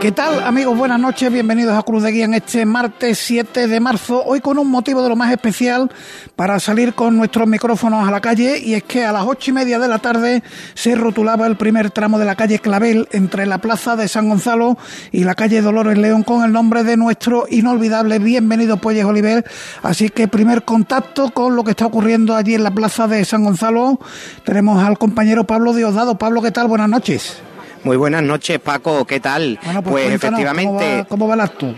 ¿Qué tal amigos? Buenas noches, bienvenidos a Cruz de Guía en este martes 7 de marzo, hoy con un motivo de lo más especial para salir con nuestros micrófonos a la calle y es que a las ocho y media de la tarde se rotulaba el primer tramo de la calle Clavel entre la plaza de San Gonzalo y la calle Dolores León con el nombre de nuestro inolvidable bienvenido Puelles Oliver, así que primer contacto con lo que está ocurriendo allí en la plaza de San Gonzalo, tenemos al compañero Pablo Diosdado. Pablo, ¿qué tal? Buenas noches. Muy buenas noches, Paco. ¿Qué tal? Bueno, pues, pues efectivamente. ¿Cómo va, el acto?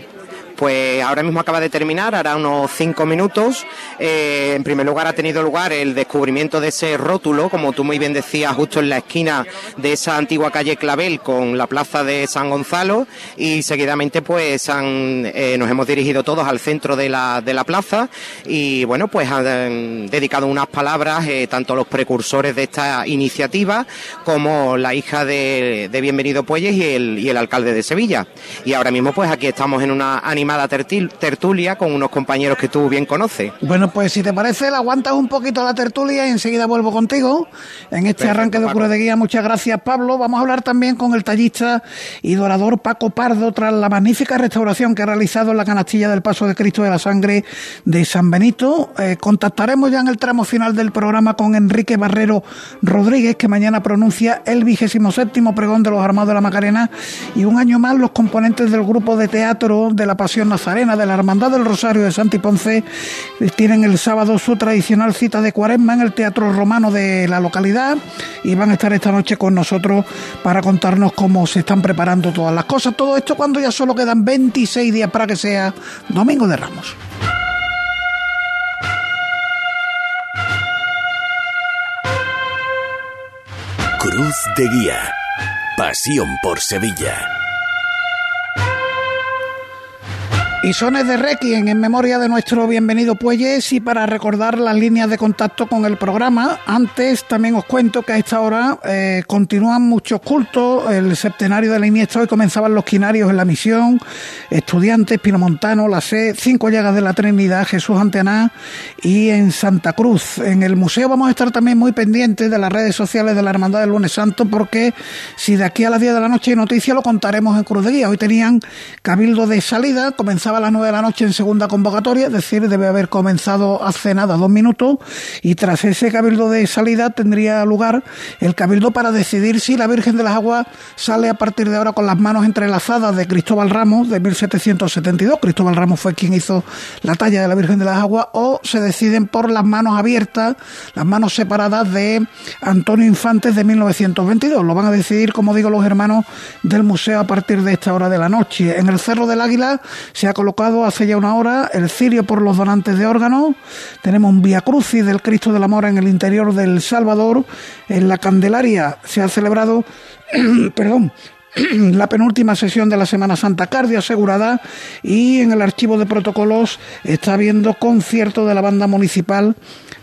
Pues ahora mismo acaba de terminar, hará unos cinco minutos. Eh, en primer lugar ha tenido lugar el descubrimiento de ese rótulo, como tú muy bien decías, justo en la esquina de esa antigua calle Clavel con la plaza de San Gonzalo y seguidamente pues eh, nos hemos dirigido todos al centro de la, de la plaza y bueno pues han dedicado unas palabras eh, tanto los precursores de esta iniciativa como la hija de, Bienvenido Puelles y el, y el alcalde de Sevilla. Y ahora mismo pues aquí estamos en una animada tertulia con unos compañeros que tú bien conoces. Bueno, pues si te parece, la aguantas un poquito la tertulia y enseguida vuelvo contigo en este arranque de Cura de Guía. Muchas gracias, Pablo. Vamos a hablar también con el tallista y dorador Paco Pardo tras la magnífica restauración que ha realizado en la canastilla del Paso de Cristo de la Sangre de San Benito. Eh, contactaremos ya en el tramo final del programa con Enrique Barrero Rodríguez, que mañana pronuncia el vigésimo séptimo pregón de los Armados de la Macarena y un año más los componentes del grupo de teatro de la Pasión Nazarena de la Hermandad del Rosario de Santi Ponce tienen el sábado su tradicional cita de cuaresma en el Teatro Romano de la localidad y van a estar esta noche con nosotros para contarnos cómo se están preparando todas las cosas. Todo esto cuando ya solo quedan 26 días para que sea Domingo de Ramos. Cruz de Guía. Pasión por Sevilla. Y sones de Requiem en memoria de nuestro bienvenido Puelles y para recordar las líneas de contacto con el programa. Antes también os cuento que a esta hora eh, continúan muchos cultos. El septenario de la Iniesta hoy comenzaban los quinarios en la misión, estudiantes, Pinomontano, la C, cinco llagas de la Trinidad, Jesús Antená y en Santa Cruz. En el museo vamos a estar también muy pendientes de las redes sociales de la Hermandad del Lunes Santo porque si de aquí a las 10 de la noche hay noticia lo contaremos en Cruz de Guía. Hoy tenían cabildo de salida, comenzaba a las 9 de la noche en segunda convocatoria, es decir, debe haber comenzado hace nada dos minutos y tras ese cabildo de salida tendría lugar el cabildo para decidir si la Virgen de las Aguas sale a partir de ahora con las manos entrelazadas de Cristóbal Ramos de 1772. Cristóbal Ramos fue quien hizo la talla de la Virgen de las Aguas o se deciden por las manos abiertas, las manos separadas de Antonio Infantes de 1922. Lo van a decidir, como digo, los hermanos del museo a partir de esta hora de la noche. En el Cerro del Águila se ha colocado hace ya una hora el cirio por los donantes de órganos. Tenemos un Via Crucis del Cristo del Amor en el interior del Salvador. En la Candelaria se ha celebrado, perdón, la penúltima sesión de la Semana Santa Cardio asegurada y en el archivo de protocolos está habiendo concierto de la banda municipal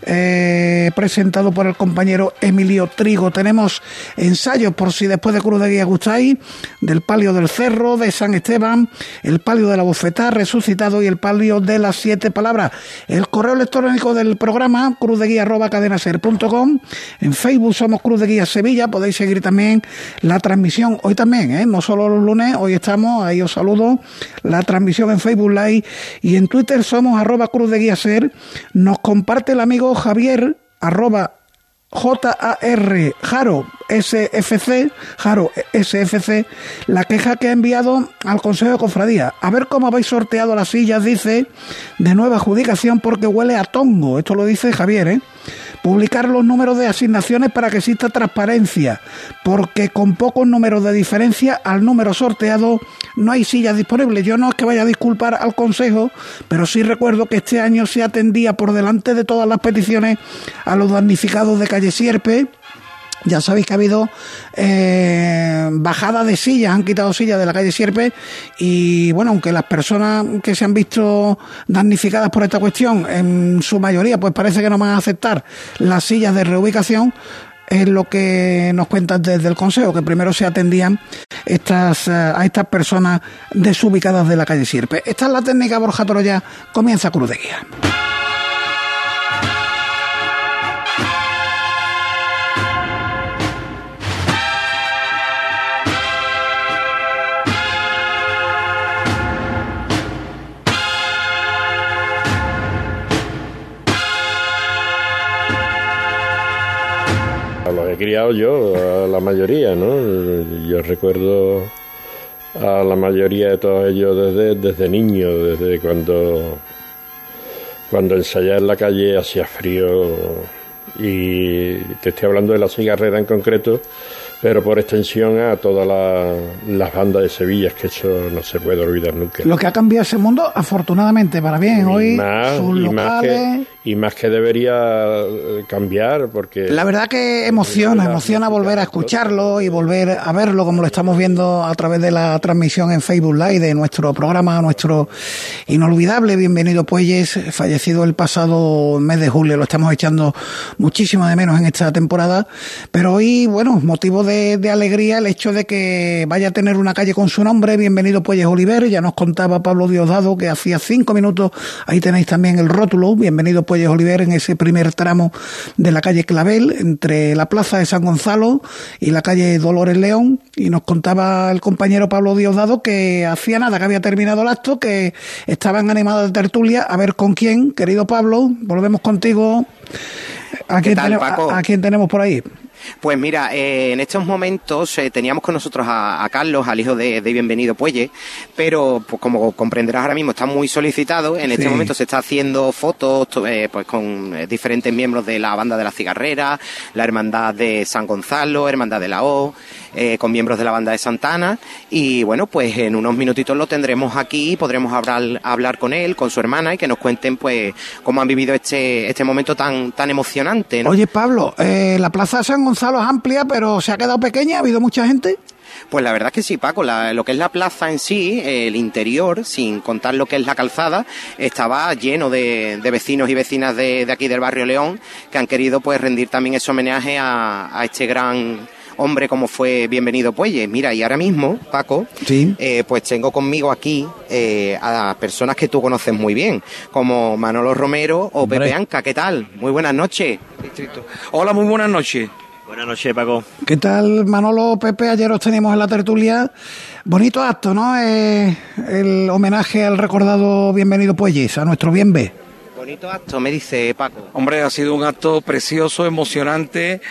eh, presentado por el compañero Emilio Trigo. Tenemos ensayos, por si después de Cruz de Guía gustáis, del palio del Cerro, de San Esteban, el palio de la Bofetá resucitado y el palio de las siete palabras. El correo electrónico del programa, cruzdeguía.cadenaser.com. En Facebook somos Cruz de Guía Sevilla, podéis seguir también la transmisión, hoy también, ¿eh? no solo los lunes, hoy estamos, ahí os saludo, la transmisión en Facebook Live y en Twitter somos arroba Cruz de Guía Ser. Nos comparte el amigo Javier, arroba J-A-R, Jaro SFC, Jaro SFC, la queja que ha enviado al Consejo de Cofradía. A ver cómo habéis sorteado las sillas, dice, de nueva adjudicación porque huele a tongo. Esto lo dice Javier, ¿eh? Publicar los números de asignaciones para que exista transparencia, porque con pocos números de diferencia al número sorteado no hay sillas disponibles. Yo no es que vaya a disculpar al Consejo, pero sí recuerdo que este año se atendía por delante de todas las peticiones a los damnificados de calle Sierpe ya sabéis que ha habido eh, bajada de sillas, han quitado sillas de la calle Sierpe y bueno, aunque las personas que se han visto damnificadas por esta cuestión, en su mayoría, pues parece que no van a aceptar las sillas de reubicación, es lo que nos cuentan desde el Consejo, que primero se atendían estas, eh, a estas personas desubicadas de la calle Sierpe. Esta es la técnica Borja Toroya, comienza Cruz de Guía. Criado yo, a la mayoría, ¿no? Yo recuerdo a la mayoría de todos ellos desde, desde niño, desde cuando, cuando ensayaba en la calle hacía frío y te estoy hablando de la cigarrera en concreto, pero por extensión a todas las bandas de Sevilla, es que eso no se puede olvidar nunca. Lo que ha cambiado ese mundo, afortunadamente, para bien, hoy más, sus y locales... Más que, y más que debería eh, cambiar, porque... La verdad que emociona, emociona volver a escucharlo y volver a verlo como lo estamos viendo a través de la transmisión en Facebook Live de nuestro programa, nuestro inolvidable Bienvenido Puelles, fallecido el pasado mes de julio, lo estamos echando muchísimo de menos en esta temporada, pero hoy, bueno, motivo de, de alegría el hecho de que vaya a tener una calle con su nombre, Bienvenido Puelles Oliver, ya nos contaba Pablo Diosdado que hacía cinco minutos, ahí tenéis también el rótulo, Bienvenido Puelles Oliver en ese primer tramo de la calle Clavel, entre la plaza de San Gonzalo y la calle Dolores León, y nos contaba el compañero Pablo Diosdado que hacía nada, que había terminado el acto, que estaban animados de tertulia, a ver con quién, querido Pablo, volvemos contigo. ¿A quién, tal, tenemos, a, a quién tenemos por ahí? Pues mira, eh, en estos momentos eh, teníamos con nosotros a, a Carlos, al hijo de, de Bienvenido Puelle, pero pues, como comprenderás ahora mismo está muy solicitado. En este Sí. momento se está haciendo fotos to- eh, pues con eh, diferentes miembros de la banda de la cigarrera, la hermandad de San Gonzalo, hermandad de la O, eh, con miembros de la banda de Santana. Y bueno, pues en unos minutitos lo tendremos aquí, podremos hablar, hablar con él, con su hermana y que nos cuenten pues cómo han vivido este, este momento tan, tan emocionante. ¿no? Oye, Pablo, eh, la plaza de San Gonzalo es amplia, pero se ha quedado pequeña, ha habido mucha gente. Pues la verdad es que sí, Paco. La- lo que es la plaza en sí, el interior, sin contar lo que es la calzada, estaba lleno de, de vecinos y vecinas de, de aquí del barrio León que han querido pues rendir también ese homenaje a, a este gran hombre como fue Bienvenido Puelle. Mira, y ahora mismo, Paco, Sí. eh, pues tengo conmigo aquí eh, a personas que tú conoces muy bien, como Manolo Romero o Hombre. Pepe Anca. ¿Qué tal? Muy buenas noches. Hola, muy buenas noches. Buenas noches, Paco. ¿Qué tal, Manolo, Pepe? Ayer os teníamos en la tertulia. Bonito acto, ¿no? Eh, el homenaje al recordado Bienvenido Puelles, a nuestro bien B. Bonito acto, me dice Paco. Hombre, ha sido un acto precioso, emocionante.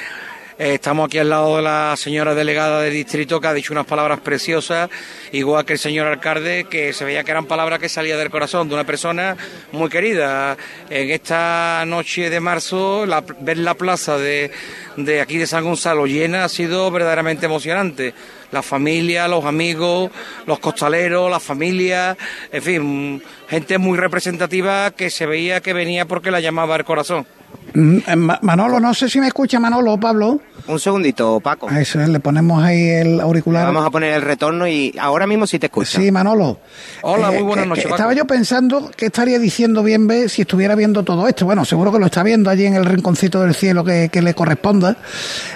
Eh, estamos aquí al lado de la señora delegada del distrito que ha dicho unas palabras preciosas, igual que el señor alcalde, que se veía que eran palabras que salían del corazón de una persona muy querida. En esta noche de marzo, la- ver la plaza de, de aquí de San Gonzalo llena ha sido verdaderamente emocionante. La familia, los amigos, los costaleros, la familia, en fin, gente muy representativa que se veía que venía porque la llamaba el corazón. Mm, Ma- Manolo, no sé si me escucha Manolo o Pablo. Un segundito, Paco. A eso es, le ponemos ahí el auricular. Vamos a poner el retorno y ahora mismo sí te escucho. Sí, Manolo. Hola, Eh, muy buenas noches, estaba yo pensando qué estaría diciendo bien B si estuviera viendo todo esto. Bueno, seguro que lo está viendo allí en el rinconcito del cielo que, que le corresponda.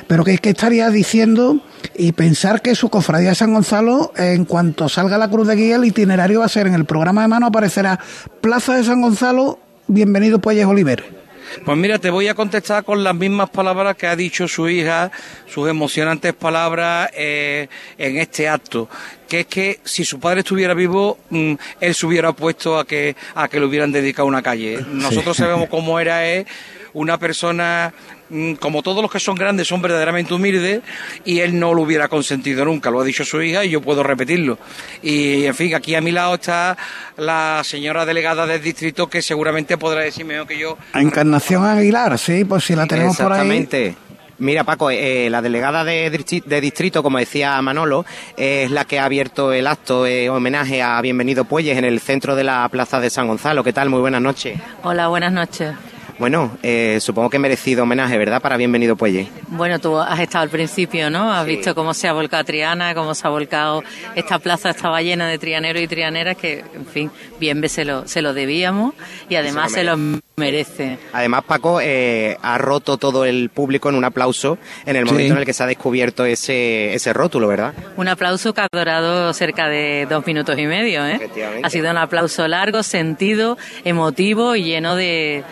Pero que, que estaría diciendo y pensar que su cofradía de San Gonzalo, en cuanto salga la cruz de guía, el itinerario va a ser en el programa de mano aparecerá Plaza de San Gonzalo, bienvenido Puelles Oliver. Pues mira, te voy a contestar con las mismas palabras que ha dicho su hija, sus emocionantes palabras eh, en este acto, que es que si su padre estuviera vivo, mm, él se hubiera puesto a que a que le hubieran dedicado una calle. Nosotros sabemos cómo era él, una persona mm, como todos los que son grandes son verdaderamente humildes y él no lo hubiera consentido nunca, lo ha dicho su hija y yo puedo repetirlo. Y en fin, aquí a mi lado está la señora delegada del distrito que seguramente podrá decir mejor que yo A Encarnación Aguilar, sí, pues si la tenemos por ahí. Exactamente. Mira, Paco, eh, la delegada de, distri- de distrito, como decía Manolo, es la que ha abierto el acto eh, homenaje a Bienvenido Puelles en el centro de la plaza de San Gonzalo. ¿Qué tal? Muy buenas noches. Hola, buenas noches. Bueno, eh, supongo que he merecido homenaje, ¿verdad? Para Bienvenido Puelle. Bueno, tú has estado al principio, ¿no? Has visto cómo se ha volcado Triana, cómo se ha volcado esta plaza, estaba llena de trianeros y trianeras que, en fin, bien se lo, se lo debíamos y además se lo merece. Además, Paco eh, ha roto todo el público en un aplauso en el momento en el que se ha descubierto ese, ese rótulo, ¿verdad? Un aplauso que ha durado cerca de dos minutos y medio, ¿eh? Ha sido un aplauso largo, sentido, emotivo y lleno de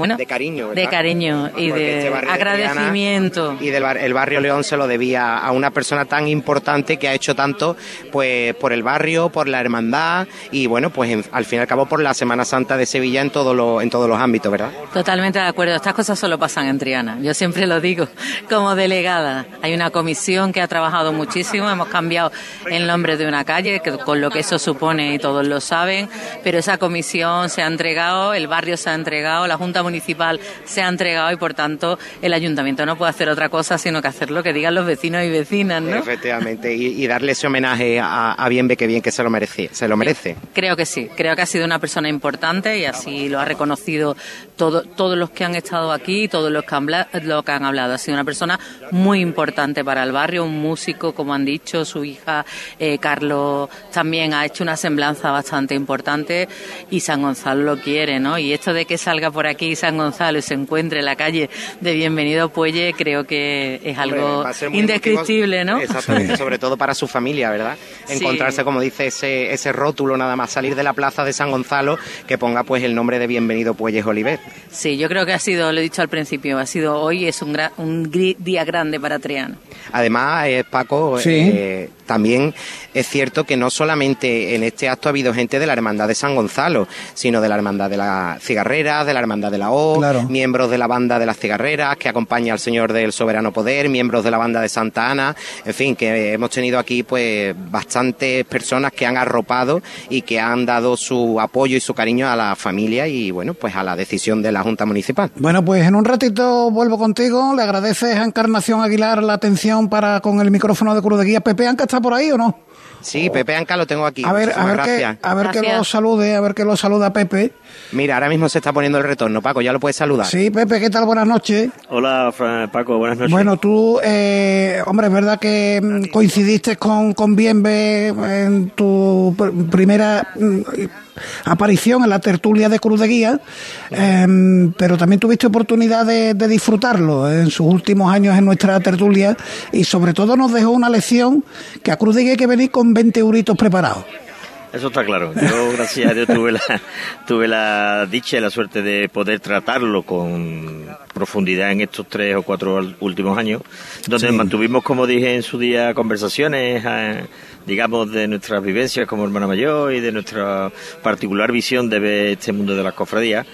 bueno, de cariño, de cariño y de este agradecimiento. y del el barrio León se lo debía a una persona tan importante que ha hecho tanto, pues por el barrio, por la hermandad y bueno, pues al fin y al cabo por la Semana Santa de Sevilla en todo lo, en todos los ámbitos, ¿verdad? Totalmente de acuerdo. Estas cosas solo pasan en Triana. Yo siempre lo digo como delegada. Hay una comisión que ha trabajado muchísimo. Hemos cambiado el nombre de una calle, con lo que eso supone y todos lo saben. Pero esa comisión se ha entregado, el barrio se ha entregado, la Junta municipal se ha entregado y por tanto el ayuntamiento no puede hacer otra cosa sino que hacer lo que digan los vecinos y vecinas, ¿no? Efectivamente, y, darle ese homenaje a, a Bienve que bien que se lo merece, se lo merece. Creo que sí, creo que ha sido una persona importante y así lo ha reconocido todo, todos los que han estado aquí, todos los que han, lo que han hablado. Ha sido una persona muy importante para el barrio, un músico, como han dicho, su hija eh, Carlos también ha hecho una semblanza bastante importante y San Gonzalo lo quiere, ¿no? Y esto de que salga por aquí San Gonzalo y se encuentre en la calle de Bienvenido Puelle, creo que es algo indescriptible, ¿no? Exactamente, sobre todo para su familia, ¿verdad? Encontrarse, como dice, ese, ese rótulo nada más, salir de la plaza de San Gonzalo que ponga pues el nombre de Bienvenido Puelles Oliver. Sí, yo creo que ha sido, lo he dicho al principio, ha sido hoy es un, un día grande para Triana. Además, eh, Paco, eh, también es cierto que no solamente en este acto ha habido gente de la Hermandad de San Gonzalo, sino de la Hermandad de la Cigarrera, de la Hermandad de la O, miembros de la banda de las Cigarreras que acompaña al Señor del Soberano Poder, miembros de la banda de Santa Ana, en fin, que hemos tenido aquí pues bastantes personas que han arropado y que han dado su apoyo y su cariño a la familia y bueno, pues a la decisión de la Junta Municipal. Bueno, pues en un ratito vuelvo contigo, le agradeces a Encarnación Aguilar la atención para con el micrófono de Cruz de Guía. Pepe Anca está por ahí o no? Sí, Pepe Anca lo tengo aquí. A ver, a ver, que, a ver que lo salude, a ver que lo saluda Pepe. Mira, ahora mismo se está poniendo el retorno, Paco, ya lo puedes saludar. Sí, Pepe, ¿qué tal? Buenas noches. Hola, Paco, buenas noches. Bueno, tú, eh, hombre, es verdad que mm, coincidiste con, con Bienve en tu primera mm, aparición en la tertulia de Cruz de Guía, em, pero también tuviste oportunidad de, disfrutarlo en sus últimos años en nuestra tertulia y sobre todo nos dejó una lección que a Cruz de Guía hay que venir con 20 euritos preparados. Eso está claro. Yo, gracias a Dios, tuve la, tuve la dicha y la suerte de poder tratarlo con profundidad en estos tres o cuatro últimos años, donde mantuvimos, como dije en su día, conversaciones. Eh, digamos, de nuestras vivencias como hermana mayor y de nuestra particular visión de ver este mundo de las cofradías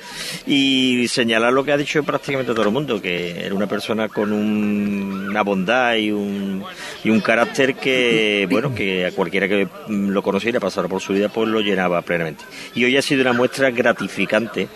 y señalar lo que ha dicho prácticamente todo el mundo, que era una persona con una bondad y un, y un carácter que, bueno, que a cualquiera que lo conociera, pasara por su vida, pues lo llenaba plenamente. Y hoy ha sido una muestra gratificante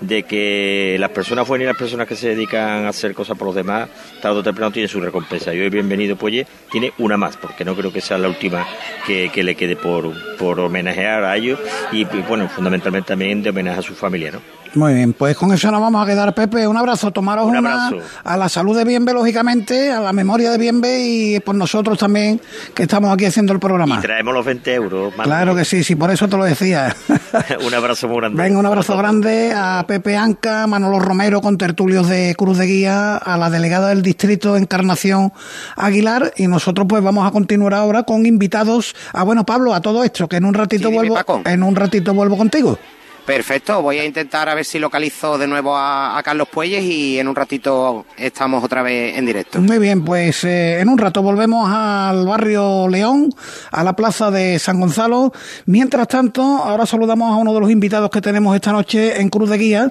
de que las personas buenas y las personas que se dedican a hacer cosas por los demás, tarde o temprano tienen su recompensa. Y hoy Bienvenido Puelle tiene una más, porque no creo que sea la última que, le quede por, por homenajear a ellos y, bueno, fundamentalmente también de homenaje a su familia, ¿no? Muy bien, pues con eso nos vamos a quedar, Pepe. Un abrazo, tomaros Un una a la salud de Bienve, lógicamente, a la memoria de Bienve y por nosotros también, que estamos aquí haciendo el programa. Y traemos los 20 euros. Claro que sí, sí, por eso te lo decía. un abrazo muy grande. Venga, un abrazo grande a Pepe Anca, Manolo Romero con tertulios de Cruz de Guía, a la delegada del distrito Encarnación Aguilar y nosotros pues vamos a continuar ahora con invitados. A bueno, Pablo, a todo esto, que en un ratito vuelvo, en un ratito vuelvo contigo. Perfecto, voy a intentar a ver si localizo de nuevo a, Carlos Puelles y en un ratito estamos otra vez en directo. Muy bien, pues eh, en un rato volvemos al barrio León, a la plaza de San Gonzalo. Mientras tanto, ahora saludamos a uno de los invitados que tenemos esta noche en Cruz de Guía.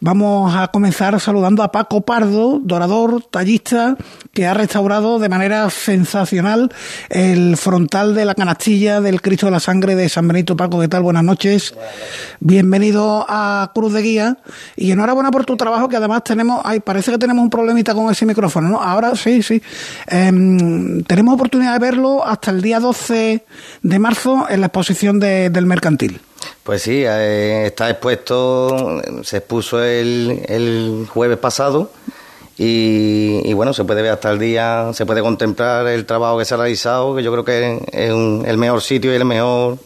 Vamos a comenzar saludando a Paco Pardo, dorador, tallista, que ha restaurado de manera sensacional el frontal de la canastilla del Cristo de la Sangre de San Benito. Paco, ¿qué tal? Buenas noches. Bienvenido bienvenido a Cruz de Guía y enhorabuena por tu trabajo que además tenemos, ay, parece que tenemos un problemita con ese micrófono, ¿no? Ahora sí, sí. Em, tenemos oportunidad de verlo hasta el día 12 de marzo en la exposición del mercantil. Pues sí, eh, está expuesto, se expuso el, el jueves pasado y, bueno, se puede ver hasta el día, se puede contemplar el trabajo que se ha realizado, que yo creo que es el mejor sitio y el mejor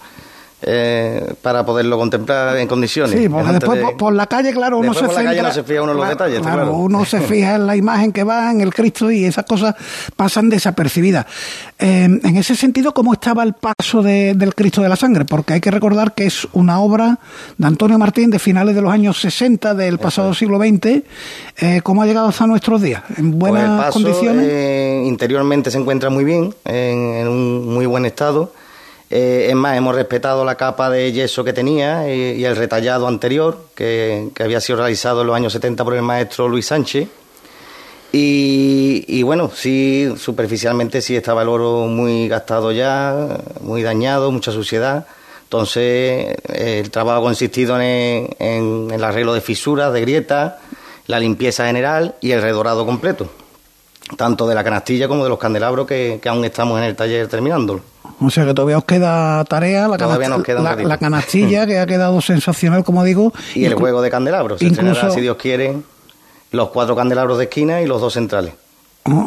eh, para poderlo contemplar en condiciones. Sí, porque después por, la calle, claro, uno se, fija, no se fija uno en los detalles. Claro, uno se fija en la imagen que va, en el Cristo y esas cosas pasan desapercibidas. Eh, en ese sentido, ¿cómo estaba el paso del Cristo de la Sangre? Porque hay que recordar que es una obra de Antonio Martín de finales de los años 60 del pasado siglo XX. Eh, ¿Cómo ha llegado hasta nuestros días? ¿En pues buenas condiciones? Eh, interiormente se encuentra muy bien, en un muy buen estado eh, es más, hemos respetado la capa de yeso que tenía y, el retallado anterior, que, había sido realizado en los años 70 por el maestro Luis Sánchez. Y, bueno, sí, superficialmente sí estaba el oro muy gastado ya, muy dañado, mucha suciedad. Entonces, el trabajo ha consistido en, el arreglo de fisuras, de grietas, la limpieza general y el redorado completo, tanto de la canastilla como de los candelabros que, que aún estamos en el taller terminándolo. O sea que todavía os queda tarea, la, la, canastilla que ha quedado sensacional, como digo. Y el juego de candelabros. Incluso, si Dios quiere, los cuatro candelabros de esquina y los dos centrales.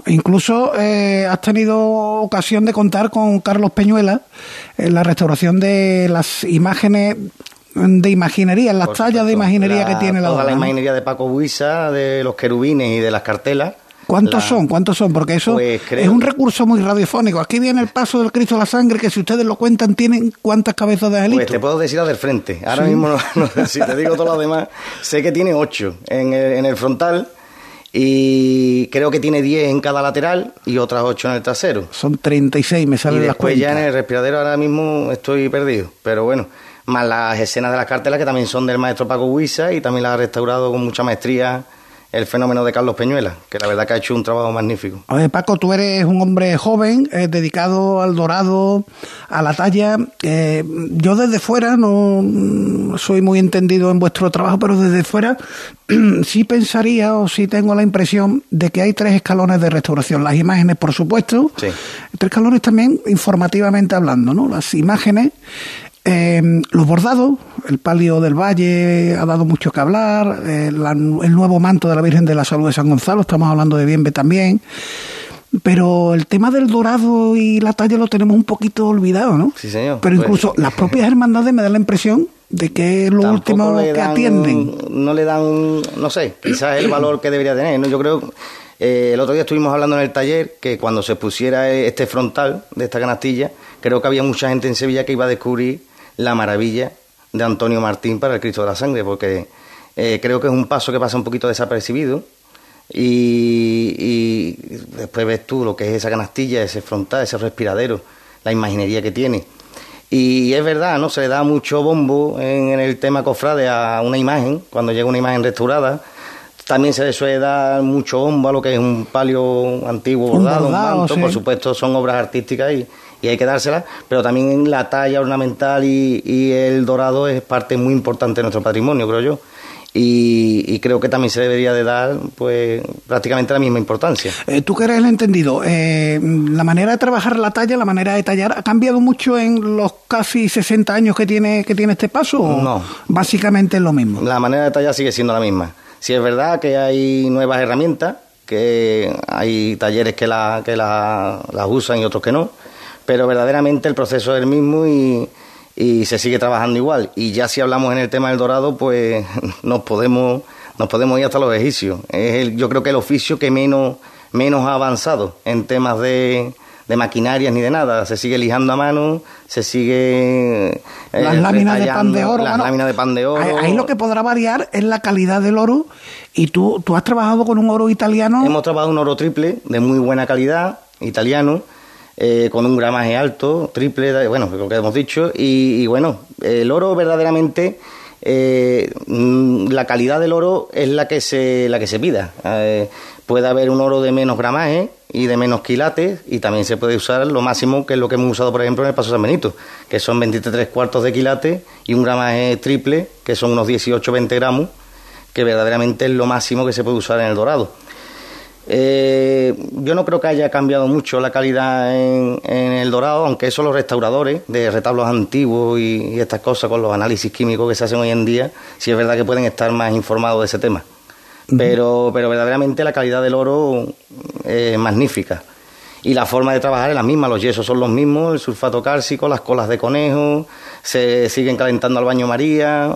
incluso eh, has tenido ocasión de contar con Carlos Peñuela en la restauración de las imágenes de imaginería, las tallas de imaginería que tiene la Toda la imaginería de Paco Buisa, de los querubines y de las cartelas ¿Cuántos son? ¿Cuántos son? Porque eso pues es un recurso muy radiofónico. Aquí viene el paso del Cristo de la Sangre, que si ustedes lo cuentan, tienen cuántas cabezas de angelito. Pues te puedo decir la del frente. Ahora mismo, si te digo todo lo demás, sé que tiene ocho en el, en el frontal y creo que tiene diez en cada lateral y otras ocho en el trasero. Son 36, me salen y las cuentas. ya en el respiradero ahora mismo estoy perdido, pero bueno, más las escenas de las cartelas que también son del maestro Paco Huiza y también las ha restaurado con mucha maestría el fenómeno de Carlos Peñuela, que la verdad que ha hecho un trabajo magnífico. Paco, tú eres un hombre joven, eh, dedicado al dorado, a la talla. Eh, yo desde fuera no soy muy entendido en vuestro trabajo, pero desde fuera sí pensaría o sí tengo la impresión de que hay tres escalones de restauración. Las imágenes, por supuesto, tres escalones también informativamente hablando, ¿no? Las imágenes eh, los bordados, el palio del Valle ha dado mucho que hablar, eh, el nuevo manto de la Virgen de la Salud de San Gonzalo, estamos hablando de Bienve también, pero el tema del dorado y la talla lo tenemos un poquito olvidado, ¿no? Sí, señor. Pero pues incluso las propias hermandades me dan la impresión de que es lo último que atienden. No le dan, no sé, quizás el valor que debería tener, ¿no? Yo creo... Eh, el otro día estuvimos hablando en el taller que cuando se pusiera este frontal de esta canastilla, creo que había mucha gente en Sevilla que iba a descubrir la maravilla de Antonio Martín para el Cristo de la Sangre, porque eh, creo que es un paso que pasa un poquito desapercibido y, después ves tú lo que es esa canastilla, ese frontal, ese respiradero, la imaginería que tiene. Y es verdad, ¿no? Se le da mucho bombo en, el tema cofrade a una imagen, cuando llega una imagen restaurada. También se le suele dar mucho bombo a lo que es un palio antiguo bordado, un, manto. Por supuesto, son obras artísticas y, y hay que dársela, pero también la talla ornamental y, el dorado es parte muy importante de nuestro patrimonio, creo yo. Y, creo que también se debería de dar pues prácticamente la misma importancia. Eh, Tú que eres el entendido, eh, la manera de trabajar la talla, la manera de tallar, ¿ha cambiado mucho en los casi 60 años que tiene, que tiene este paso? ¿o no. Básicamente es lo mismo. La manera de tallar sigue siendo la misma. Si es verdad que hay nuevas herramientas, que hay talleres que, la, que las usan y otros que no, pero verdaderamente el proceso es el mismo y, se sigue trabajando igual. Y ya si hablamos en el tema del dorado, pues nos podemos, nos podemos ir hasta los egipcios. Es el, yo creo que el oficio que menos, menos ha avanzado en temas de, de maquinarias ni de nada. Se sigue lijando a mano, se sigue. Eh, las láminas de pan de oro. Las láminas de pan de oro. Ahí, lo que podrá variar es la calidad del oro. Y tú, tú has trabajado con un oro italiano. Hemos trabajado un oro triple de muy buena calidad, italiano eh, con un gramaje alto, triple, bueno, lo que hemos dicho, y, bueno, el oro verdaderamente, eh, mm, la calidad del oro es la que se, la que se pida. Eh, puede haber un oro de menos gramaje y de menos quilates, y también se puede usar lo máximo, que es lo que hemos usado, por ejemplo, en el Paso San Benito, que son 23 cuartos de quilate y un gramaje triple, que son unos 18-20 gramos, que verdaderamente es lo máximo que se puede usar en el dorado. Eh, yo no creo que haya cambiado mucho la calidad en, el dorado, aunque eso los restauradores de retablos antiguos y, estas cosas con los análisis químicos que se hacen hoy en día, sí es verdad que pueden estar más informados de ese tema. Pero, pero verdaderamente la calidad del oro es magnífica. Y la forma de trabajar es la misma, los yesos son los mismos, el sulfato cálcico, las colas de conejo, se siguen calentando al baño María,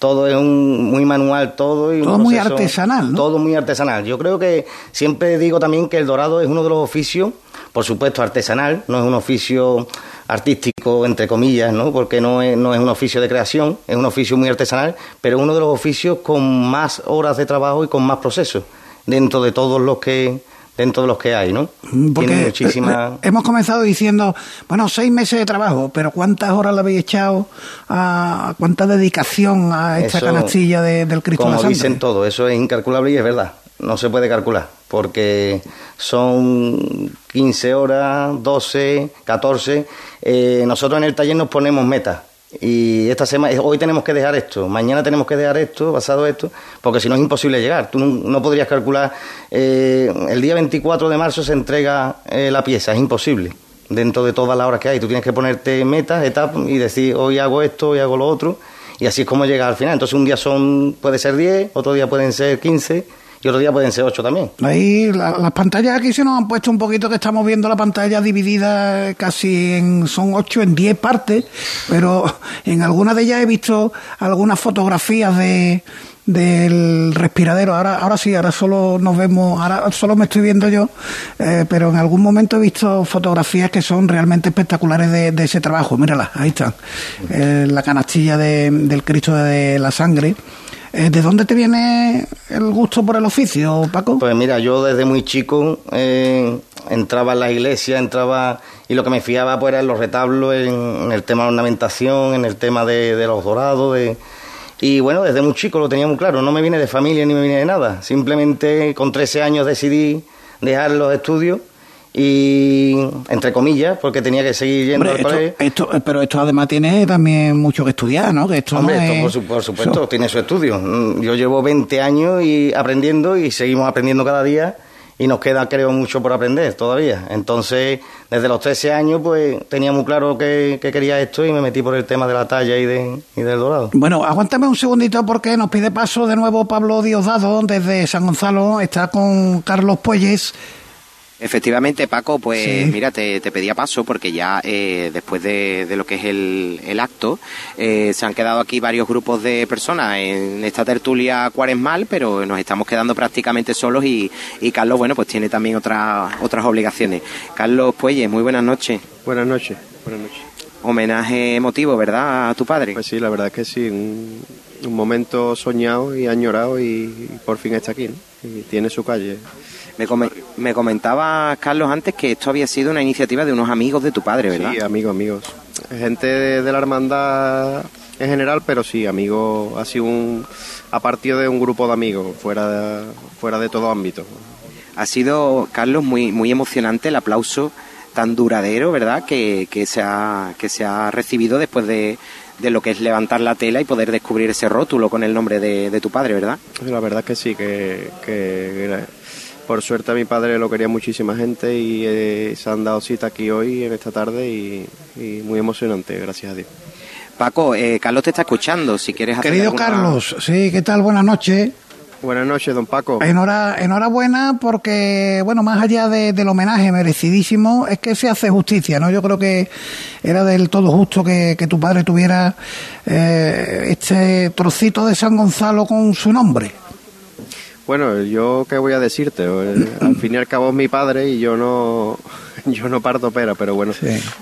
todo es un, muy manual, todo. Y todo muy artesanal, ¿no? Todo muy artesanal. Yo creo que siempre digo también que el dorado es uno de los oficios, por supuesto artesanal, no es un oficio artístico, entre comillas, ¿no? porque no es, no es un oficio de creación, es un oficio muy artesanal, pero uno de los oficios con más horas de trabajo y con más procesos dentro de todos los que dentro de los que hay, ¿no? Mm, porque muchísima... hemos comenzado diciendo, bueno, seis meses de trabajo, pero ¿cuántas horas le habéis echado a cuánta dedicación a esta canastilla del Cristo Como de la dicen todo, eso es incalculable y es verdad, no se puede calcular, porque son 15 horas, 12, 14. Eh, nosotros en el taller nos ponemos metas y esta semana, hoy tenemos que dejar esto, mañana tenemos que dejar esto, basado esto, porque si no es imposible llegar. Tú no, podrías calcular, eh, el día 24 de marzo se entrega eh, la pieza, es imposible, dentro de todas las horas que hay. Tú tienes que ponerte metas, etapas y decir, hoy hago esto, hoy hago lo otro, y así es como llega al final. Entonces un día son, puede ser 10, otro día pueden ser 15 y otro día pueden ser ocho también. Ahí las pantallas aquí se nos han puesto un poquito que estamos viendo la pantalla dividida casi en, son ocho en diez partes, pero en algunas de ellas he visto algunas fotografías de del respiradero. Ahora, ahora sí, ahora solo nos vemos, ahora solo me estoy viendo yo, eh, pero en algún momento he visto fotografías que son realmente espectaculares de, ese trabajo. Míralas, ahí están. Eh, la canastilla del Cristo de la Sangre. Eh, ¿De dónde te viene el gusto por el oficio, Paco? Pues mira, yo desde muy chico eh, entraba en la iglesia, entraba y lo que me fiaba pues era en los retablos, en, el tema de ornamentación, en el tema de, de los dorados, de, y bueno, desde muy chico lo tenía muy claro, no me viene de familia ni me viene de nada, simplemente con 13 años decidí dejar los estudios y entre comillas porque tenía que seguir yendo al colegio. esto, pero esto además tiene también mucho que estudiar ¿no? que esto Hombre, esto por, supuesto tiene su estudio. Mm, yo llevo 20 años y aprendiendo y seguimos aprendiendo cada día y nos queda creo mucho por aprender todavía. Entonces desde los 13 años pues tenía muy claro que, quería esto y me metí por el tema de la talla y, de, y del dorado. Bueno aguántame un segundito porque nos pide paso de nuevo Pablo Diosdado desde San Gonzalo. Está con Carlos Puelles Efectivamente, Paco, pues mira, te, pedía paso porque ya eh, después de, lo que es el, acto, eh, se han quedado aquí varios grupos de personas en esta tertulia cuaresmal, pero nos estamos quedando prácticamente solos y, Carlos, bueno, pues tiene también otras otras obligaciones. Carlos Puelles, muy buenas noches. Buenas noches, buenas noches. Homenaje emotivo, ¿verdad?, a tu padre. Pues sí, la verdad es que sí, un, momento soñado y añorado y, por fin está aquí, y tiene su calle. Me, comentaba, Carlos, antes que esto había sido una iniciativa de unos amigos de tu padre, ¿verdad? Sí, amigos, amigos. Gente de, la hermandad en general, pero sí, amigos, ha sido un, a partir de un grupo de amigos, fuera de, fuera de todo ámbito. Ha sido, Carlos, muy, muy emocionante el aplauso tan duradero, ¿verdad?, que, que, se, ha, que se ha recibido después de, de lo que es levantar la tela y poder descubrir ese rótulo con el nombre de, de tu padre, ¿verdad? La verdad que sí, que, que por suerte a mi padre lo quería muchísima gente y eh, se han dado cita aquí hoy, en esta tarde, y, muy emocionante, gracias a Dios. Paco, eh, Carlos te está escuchando, si quieres hacer Querido Carlos, sí, ¿qué tal? Buenas noches. Buenas noches, don Paco. enhorabuena porque, bueno, más allá del homenaje merecidísimo, es que se hace justicia, ¿no? Yo creo que era del todo justo que, tu padre tuviera eh, este trocito de San Gonzalo con su nombre. Bueno, yo qué voy a decirte, al fin y al cabo es mi padre y yo no yo no parto pera, pero bueno,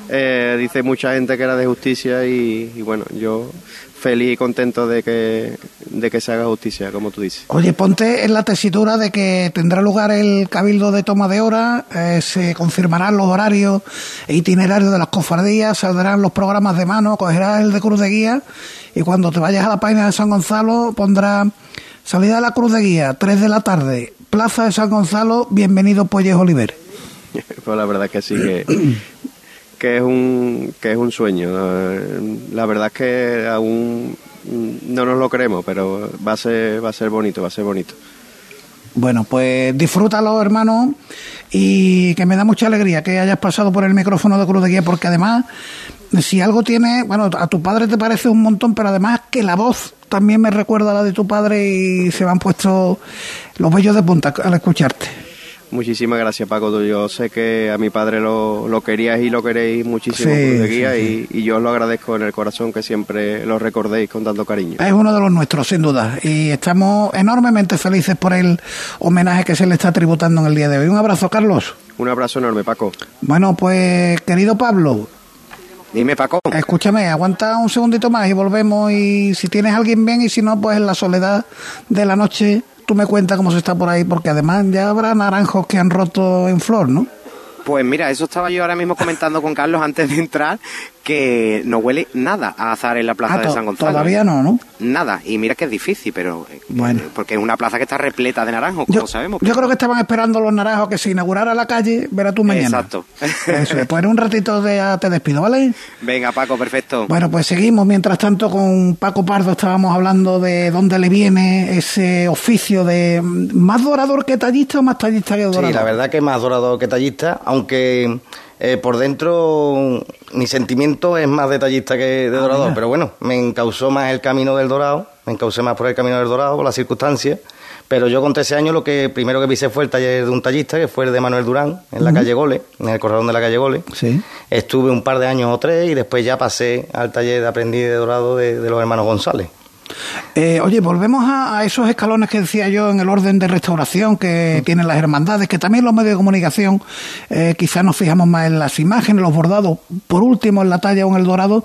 eh, dice mucha gente que era de justicia y, bueno, yo feliz y contento de que, de que se haga justicia, como tú dices. Oye, ponte en la tesitura de que tendrá lugar el cabildo de toma de hora, eh, se confirmarán los horarios e itinerarios de las cofradías, saldrán los programas de mano, cogerás el de cruz de guía y cuando te vayas a la página de San Gonzalo pondrá Salida de la Cruz de Guía, 3 de la tarde, Plaza de San Gonzalo, bienvenido Polles Oliver. pues la verdad que sí, que, que, es un, que es un sueño. La verdad es que aún no nos lo creemos, pero va a ser, va a ser bonito, va a ser bonito. Bueno, pues disfrútalo, hermano, y que me da mucha alegría que hayas pasado por el micrófono de Cruz de Guía, porque además, si algo tiene, bueno, a tu padre te parece un montón, pero además que la voz también me recuerda a la de tu padre y se me han puesto los vellos de punta al escucharte. Muchísimas gracias, Paco. Yo sé que a mi padre lo, lo querías y lo queréis muchísimo Sí, guía sí. Y, y yo os lo agradezco en el corazón que siempre lo recordéis con tanto cariño. Es uno de los nuestros, sin duda, y estamos enormemente felices por el homenaje que se le está tributando en el día de hoy. Un abrazo, Carlos. Un abrazo enorme, Paco. Bueno, pues, querido Pablo, Dime, Paco. escúchame, aguanta un segundito más y volvemos, y si tienes alguien bien, y si no, pues en la soledad de la noche, tú me cuentas cómo se está por ahí, porque además ya habrá naranjos que han roto en flor, ¿no? Pues mira, eso estaba yo ahora mismo comentando con Carlos antes de entrar, que no huele nada a azar en la plaza Ah, de San Gonzalo. todavía no, ¿no? Nada, y mira que es difícil, pero eh, Bueno. porque es una plaza que está repleta de naranjos, como Yo, sabemos. yo creo que estaban esperando los naranjos que se inaugurara la calle, verás tú mañana. Exacto. Eso es, pues en un ratito de- ya te despido, ¿vale? Venga, Paco, perfecto. Bueno, pues seguimos. Mientras tanto, con Paco Pardo estábamos hablando de dónde le viene ese oficio de mm, más dorador que tallista o más tallista que dorador. Sí, la verdad que más dorado que tallista, aunque eh, por dentro mi sentimiento es más detallista que de Ah, dorador, mira. pero bueno, me encausó más el camino del dorado, me encausé más por el camino del dorado, por las circunstancias, pero yo con 13 años lo que primero que pisé fue el taller de un tallista, que fue el de Manuel Durán, en la calle Gole, en el corralón de la calle Gole. Sí. Estuve un par de años o tres y después ya pasé al taller de aprendiz de dorado de, de los hermanos González. Eh, oye, volvemos a, a esos escalones que decía yo en el orden de restauración que tienen las hermandades, que también los medios de comunicación eh, quizás nos fijamos más en las imágenes, los bordados, por último en la talla o en el dorado.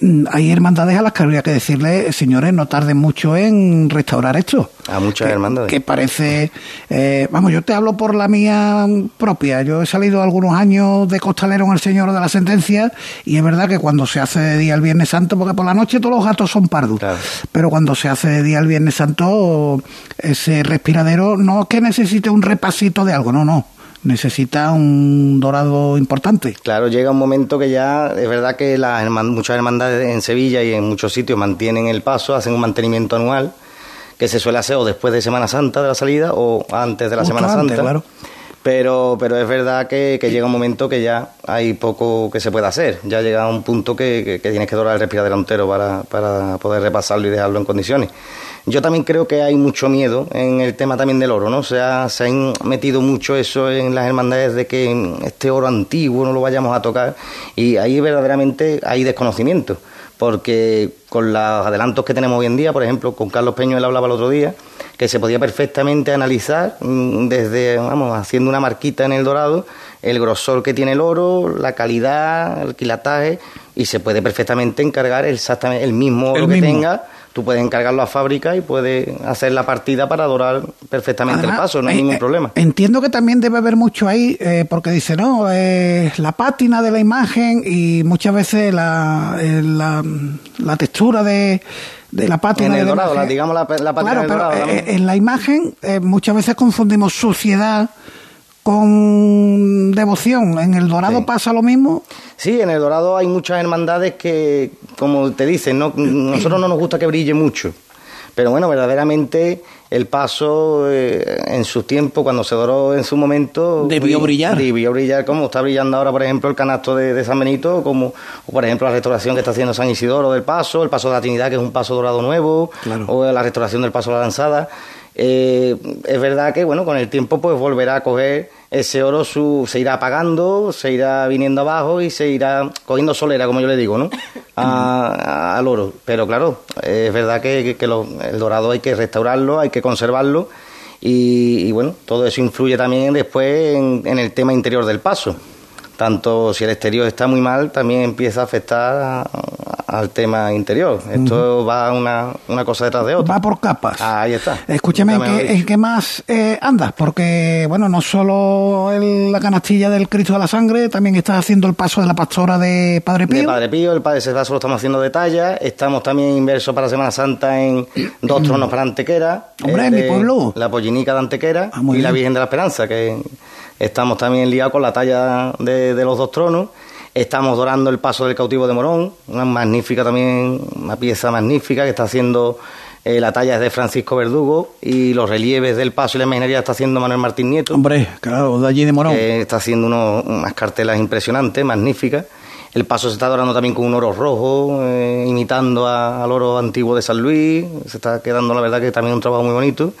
Mm, Hay hermandades a las que habría que decirle, señores, no tarden mucho en restaurar esto. A muchas que, hermandades. Que parece, eh, vamos, yo te hablo por la mía propia. Yo he salido algunos años de costalero en el Señor de la Sentencia y es verdad que cuando se hace de día el Viernes Santo, porque por la noche todos los gatos son pardos, Claro. Pero cuando se hace de día el Viernes Santo, ese respiradero no es que necesite un repasito de algo, no, no. Necesita un dorado importante. Claro, llega un momento que ya es verdad que las muchas hermandades en Sevilla y en muchos sitios mantienen el paso, hacen un mantenimiento anual que se suele hacer o después de Semana Santa de la salida o antes de la Justo Semana antes, Santa. claro. Pero, pero es verdad que, llega un momento que ya hay poco que se pueda hacer. Ya llega un punto que, tienes que dorar el respiradero entero para, para poder repasarlo y dejarlo en condiciones. Yo también creo que hay mucho miedo en el tema también del oro, ¿no? O sea, se han metido mucho eso en las hermandades de que este oro antiguo no lo vayamos a tocar y ahí verdaderamente hay desconocimiento porque con los adelantos que tenemos hoy en día, por ejemplo, con Carlos Peño él hablaba el otro día, que se podía perfectamente analizar mm, desde, vamos, haciendo una marquita en el dorado, el grosor que tiene el oro, la calidad, el quilataje, y se puede perfectamente encargar exactamente el mismo oro El que mismo. tenga. Tú puedes encargarlo a fábrica y puedes hacer la partida para dorar perfectamente el paso, no hay eh, ningún eh, problema. Entiendo que también debe haber mucho ahí, eh, porque dice, no, eh, la pátina de la imagen y muchas veces la, la, la textura de, de la pátina En de el la dorado, la- digamos la, la pátina Claro, del pero dorado. también. en la imagen muchas veces confundimos suciedad con devoción. En el dorado Sí. pasa lo mismo. Sí, en el Dorado hay muchas hermandades que, como te dicen, no, nosotros no nos gusta que brille mucho. Pero bueno, verdaderamente el paso eh, en su tiempo, cuando se doró en su momento... Debió bri- brillar. Debió brillar como está brillando ahora, por ejemplo, el canasto de, de San Benito, como o por ejemplo la restauración que está haciendo San Isidoro del paso, el paso de la Trinidad, que es un paso dorado nuevo, Claro. o la restauración del paso de la lanzada. Eh, es verdad que bueno con el tiempo pues volverá a coger ese oro su, se irá apagando se irá viniendo abajo y se irá cogiendo solera como yo le digo no A- al oro. Pero claro es verdad que, lo- el dorado hay que restaurarlo hay que conservarlo y, bueno todo eso influye también después en el tema interior del paso tanto si el exterior está muy mal, también empieza a afectar al tema interior. Esto va una, una cosa detrás de otra. Va por capas. Ahí está. Escúchame, ¿en qué, en qué más eh, andas? Porque, bueno, no solo el- la canastilla del Cristo de la Sangre, también estás haciendo el paso de la pastora de Padre Pío. De Padre Pío, el Padre Servaso lo estamos haciendo de talla. Estamos también inversos para Semana Santa en dos tronos para Antequera. Hombre, eh, mi pueblo. La Pollinica de Antequera Ah, y la. Virgen de la Esperanza, que estamos también liados con la talla de, de los dos tronos. Estamos dorando el paso del cautivo de Morón, una magnífica también, una pieza magnífica que está haciendo Eh, la talla es de Francisco Verdugo y los relieves del paso y la imaginería está haciendo Manuel Martín Nieto. Hombre, claro, de allí de Morón. está haciendo unas cartelas impresionantes, magníficas. El paso se está dorando también con un oro rojo, eh, imitando al oro antiguo de San Luis. Se está quedando, la verdad, que también un trabajo muy bonito.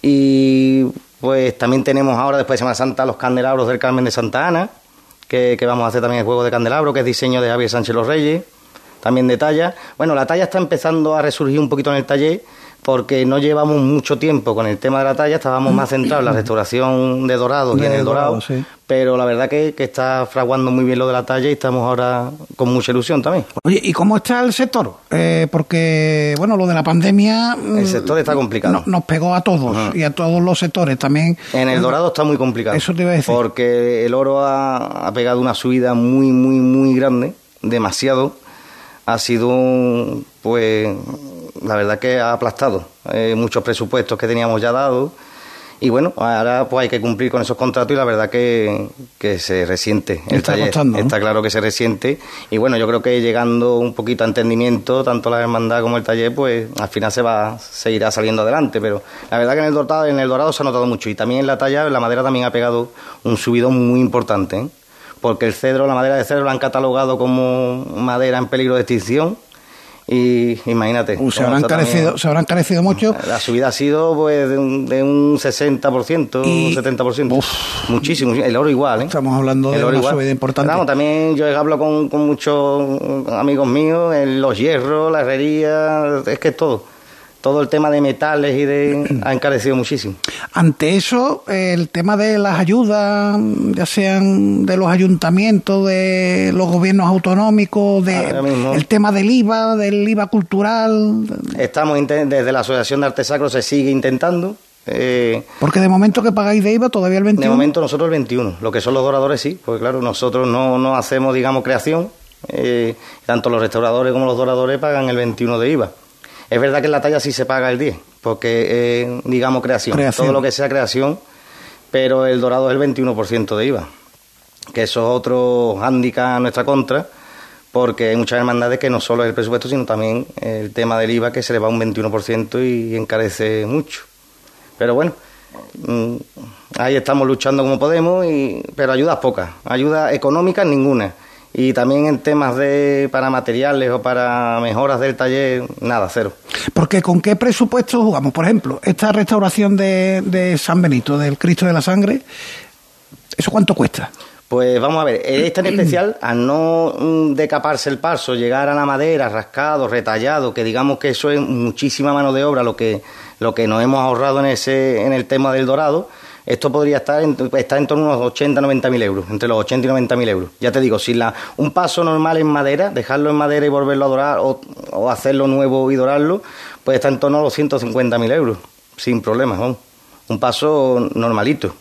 Y pues también tenemos ahora, después de Semana Santa, los candelabros del Carmen de Santa Ana, que, vamos a hacer también el juego de candelabro, que es diseño de Javier Sánchez Los Reyes también de talla. Bueno, la talla está empezando a resurgir un poquito en el taller porque no llevamos mucho tiempo con el tema de la talla, estábamos más centrados en la restauración de dorado y en el dorado, pero la verdad que, que, está fraguando muy bien lo de la talla y estamos ahora con mucha ilusión también. Oye, ¿y cómo está el sector? Eh, porque, bueno, lo de la pandemia... Mm, el sector está complicado. nos pegó a todos y a todos los sectores también. En el dorado está muy complicado. Eso te iba a decir. Porque el oro ha, ha pegado una subida muy, muy, muy grande, demasiado ha sido, pues, la verdad que ha aplastado eh, muchos presupuestos que teníamos ya dados. Y bueno, ahora pues hay que cumplir con esos contratos y la verdad que, que se resiente el está taller. Está claro que se resiente. Y bueno, yo creo que llegando un poquito a entendimiento, tanto la hermandad como el taller, pues al final se va, se irá saliendo adelante. Pero la verdad que en el dorado, en el dorado se ha notado mucho. Y también en la talla, la madera también ha pegado un subidón muy importante. ¿eh? porque el cedro, la madera de cedro la han catalogado como madera en peligro de extinción. Y imagínate. Uh, se, habrán carecido, se habrán carecido mucho. La subida ha sido pues, de, un, de un 60%, un 70%. Muchísimo. El oro igual. ¿eh? Estamos hablando de una subida importante. también yo hablo con, con muchos amigos míos, en los hierros, la herrería, es que es todo todo el tema de metales y de ha encarecido muchísimo. Ante eso, el tema de las ayudas, ya sean de los ayuntamientos, de los gobiernos autonómicos, de el tema del IVA, del IVA cultural. Estamos desde la Asociación de Arte Sacro se sigue intentando. Eh, porque de momento que pagáis de IVA todavía el 21. De momento nosotros el 21, lo que son los doradores sí, porque claro, nosotros no, no hacemos, digamos, creación, eh, tanto los restauradores como los doradores pagan el 21 de IVA. Es verdad que en la talla sí se paga el 10, porque es, digamos, creación. Todo lo que sea creación, pero el dorado es el 21% de IVA. Que eso es otro hándicap a nuestra contra, porque hay muchas hermandades que no solo es el presupuesto, sino también el tema del IVA, que se le va un 21% y encarece mucho. Pero bueno, mm, ahí estamos luchando como podemos, y, pero ayudas pocas, ayudas económicas ninguna y también en temas de para materiales o para mejoras del taller, nada, cero. Porque con qué presupuesto jugamos, por ejemplo, esta restauración de, de San Benito, del Cristo de la Sangre, ¿eso cuánto cuesta? Pues vamos a ver, esta en especial, al no mm, decaparse el paso, llegar a la madera, rascado, retallado, que digamos que eso es muchísima mano de obra lo que, lo que nos hemos ahorrado en, ese, en el tema del dorado, esto podría estar en, está en torno a unos 80, 90 mil euros, entre los 80 y 90 mil euros. Ya te digo, si la, un paso normal en madera, dejarlo en madera y volverlo a dorar, o, hacerlo nuevo y dorarlo, pues está en torno a los 150 mil euros, sin problemas, ¿no? Un paso normalito.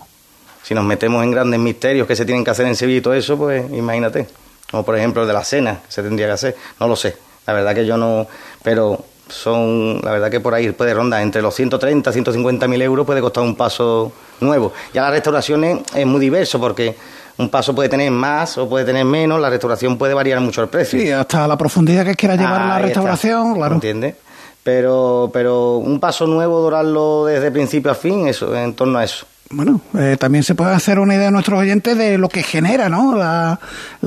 Si nos metemos en grandes misterios que se tienen que hacer en Sevilla y todo eso, pues imagínate. Como por ejemplo el de la cena, que se tendría que hacer. No lo sé. La verdad que yo no. Pero son, la verdad que por ahí puede rondar entre los 130 150 mil euros puede costar un paso nuevo. Ya las restauraciones es muy diverso porque un paso puede tener más o puede tener menos, la restauración puede variar mucho el precio. Sí, hasta la profundidad que quiera llevar la restauración, claro. ¿Entiendes? Pero, pero un paso nuevo, dorarlo desde principio a fin, eso, en torno a eso. Bueno, eh, también se puede hacer una idea a nuestros oyentes de lo que genera ¿no? la,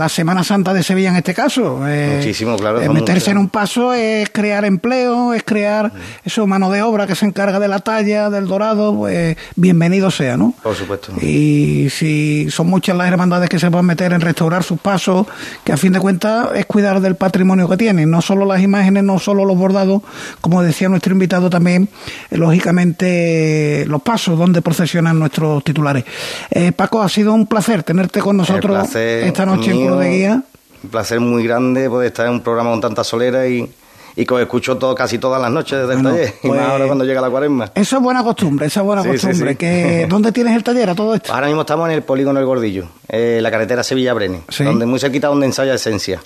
Semana Santa de Sevilla en este caso. Eh, Muchísimo, claro. Eh, meterse en un paso es crear empleo, es crear eso, mano de obra que se encarga de la talla, del dorado, pues bienvenido sea, ¿no? Por supuesto. Y si son muchas las hermandades que se pueden meter en restaurar sus pasos, que a fin de cuentas es cuidar del patrimonio que tienen, no solo las imágenes, no solo los bordados, como decía nuestro invitado también, lógicamente los pasos donde procesionan nuestros titulares. Eh, Paco, ha sido un placer tenerte con nosotros esta noche en de Guía. Un placer muy grande poder estar en un programa con tanta solera y, y que os escucho todo, casi todas las noches desde el taller, y más ahora pues, cuando llega la cuaresma. Eso es buena costumbre, esa es buena costumbre. Que, ¿Dónde tienes el taller a todo esto? Ahora mismo estamos en el polígono El Gordillo, eh, la carretera Sevilla-Brene, donde muy cerquita donde ensaya Esencia,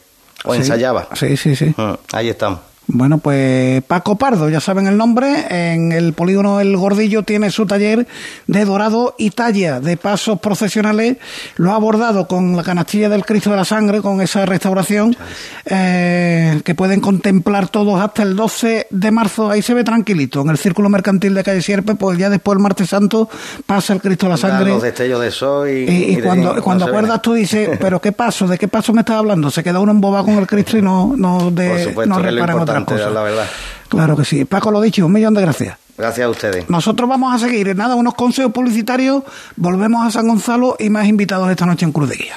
o ensayaba. Sí, sí, sí. Mm, ahí estamos. Bueno, pues Paco Pardo, ya saben el nombre, en el polígono El Gordillo tiene su taller de dorado y talla de pasos procesionales. Lo ha abordado con la canastilla del Cristo de la Sangre, con esa restauración eh, que pueden contemplar todos hasta el 12 de marzo. Ahí se ve tranquilito, en el Círculo Mercantil de Calle Sierpe, pues ya después el martes santo pasa el Cristo de la Sangre. los destellos de sol y, y, cuando, cuando acuerdas tú dices, pero ¿qué paso? ¿De qué paso me estás hablando? Se queda uno embobado con el Cristo y no, no, de, no repara La verdad. Claro que sí. Paco, lo dicho, un millón de gracias. Gracias a ustedes. Nosotros vamos a seguir. Nada, unos consejos publicitarios. Volvemos a San Gonzalo y más invitados esta noche en Cruz de Guía.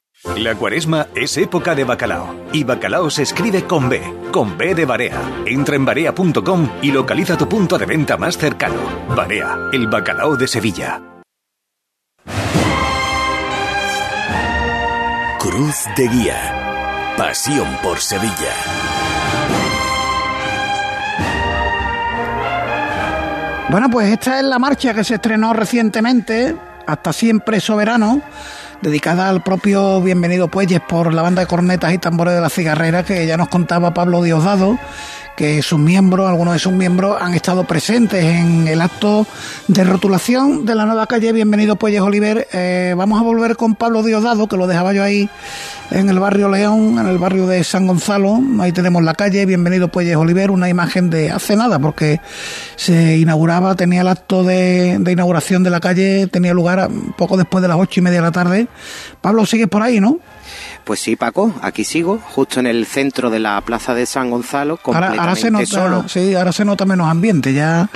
La cuaresma es época de bacalao. Y bacalao se escribe con B, con B de Barea. Entra en barea.com y localiza tu punto de venta más cercano. Barea, el bacalao de Sevilla. Cruz de Guía. Pasión por Sevilla. Bueno, pues esta es la marcha que se estrenó recientemente, Hasta Siempre Soberano dedicada al propio Bienvenido Puelles por la banda de cornetas y tambores de la cigarrera que ya nos contaba Pablo Diosdado que sus miembros, algunos de sus miembros, han estado presentes en el acto de rotulación de la nueva calle Bienvenido Puelles Oliver. Eh, vamos a volver con Pablo Diosdado, que lo dejaba yo ahí en el barrio León, en el barrio de San Gonzalo. Ahí tenemos la calle Bienvenido Puelles Oliver, una imagen de hace nada, porque se inauguraba, tenía el acto de, inauguración de la calle, tenía lugar poco después de las ocho y media de la tarde. Pablo, sigues por ahí, ¿no? Pues sí, Paco, aquí sigo, justo en el centro de la plaza de San Gonzalo, completamente ahora, se nota, solo. Sí, ahora se nota menos ambiente, ya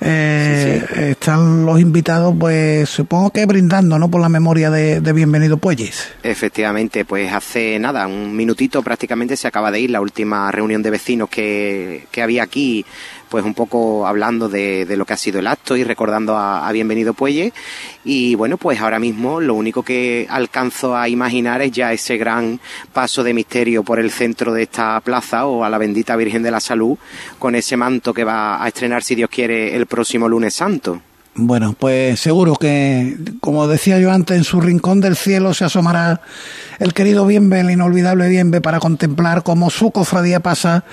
eh, sí, sí. están los invitados, pues supongo que brindando, ¿no? Por la memoria de, de, Bienvenido Puelles. Efectivamente, pues hace nada, un minutito prácticamente se acaba de ir la última reunión de vecinos que, que había aquí pues un poco hablando de, lo que ha sido el acto y recordando a, a, Bienvenido Puelle. Y bueno, pues ahora mismo lo único que alcanzo a imaginar es ya ese gran paso de misterio por el centro de esta plaza o a la bendita Virgen de la Salud con ese manto que va a estrenar, si Dios quiere, el próximo lunes santo. Bueno, pues seguro que, como decía yo antes, en su rincón del cielo se asomará el querido Bienve, el inolvidable Bienve, para contemplar cómo su cofradía pasa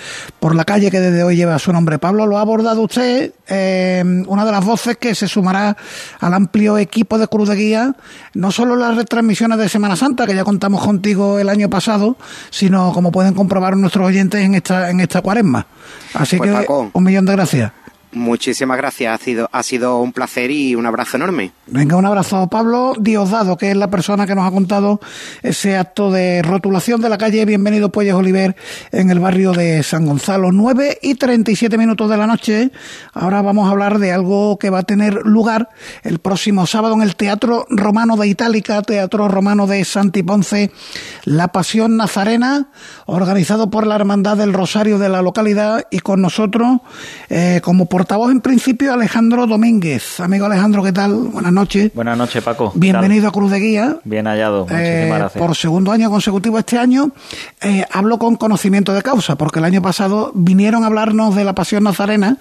por la calle que desde hoy lleva su nombre. Pablo, lo ha abordado usted, eh, una de las voces que se sumará al amplio equipo de Cruz de Guía, no solo las retransmisiones de Semana Santa, que ya contamos contigo el año pasado, sino como pueden comprobar nuestros oyentes en esta, en esta cuaresma. Así pues que Paco. un millón de gracias. Muchísimas gracias, ha sido, ha sido un placer y un abrazo enorme. Venga, un abrazo, Pablo Diosdado, que es la persona que nos ha contado ese acto de rotulación de la calle Bienvenido Puelles Oliver en el barrio de San Gonzalo. 9 y 37 minutos de la noche. Ahora vamos a hablar de algo que va a tener lugar el próximo sábado en el Teatro Romano de Itálica, Teatro Romano de Santi Ponce, La Pasión Nazarena, organizado por la Hermandad del Rosario de la localidad y con nosotros eh, como por portavoz en principio Alejandro Domínguez. Amigo Alejandro, ¿qué tal? Buenas noches. Buenas noches, Paco. Bienvenido a Cruz de Guía. Bien hallado, muchísimas eh, gracias. Por segundo año consecutivo este año, eh, hablo con conocimiento de causa, porque el año pasado vinieron a hablarnos de la Pasión Nazarena.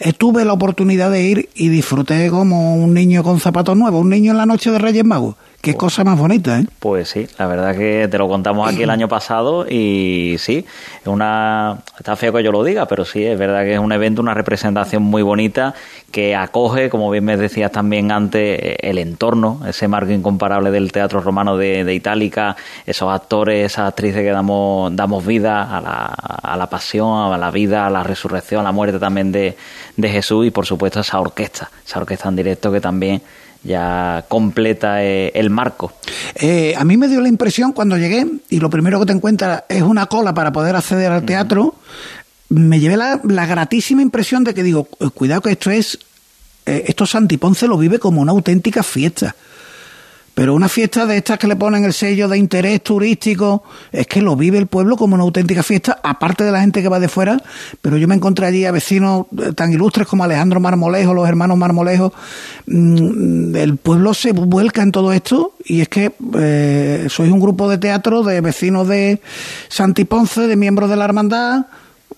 Eh, tuve la oportunidad de ir y disfruté como un niño con zapatos nuevos, un niño en la noche de Reyes Magos. Qué pues, cosa más bonita, ¿eh? Pues sí, la verdad que te lo contamos aquí el año pasado y sí, es una está feo que yo lo diga, pero sí, es verdad que es un evento, una representación muy bonita que acoge, como bien me decías también antes, el entorno, ese marco incomparable del teatro romano de, de Itálica, esos actores, esas actrices que damos, damos vida a la, a la pasión, a la vida, a la resurrección, a la muerte también de, de Jesús y por supuesto esa orquesta, esa orquesta en directo que también ya completa eh, el marco. Eh, a mí me dio la impresión cuando llegué y lo primero que te encuentras es una cola para poder acceder al teatro. Me llevé la, la, gratísima impresión de que digo, cuidado que esto es, eh, esto Santiponce lo vive como una auténtica fiesta. Pero una fiesta de estas que le ponen el sello de interés turístico, es que lo vive el pueblo como una auténtica fiesta, aparte de la gente que va de fuera. Pero yo me encontré allí a vecinos eh, tan ilustres como Alejandro Marmolejo, los hermanos Marmolejo. Mm, el pueblo se vuelca en todo esto y es que eh, sois un grupo de teatro de vecinos de Santiponce, de miembros de la hermandad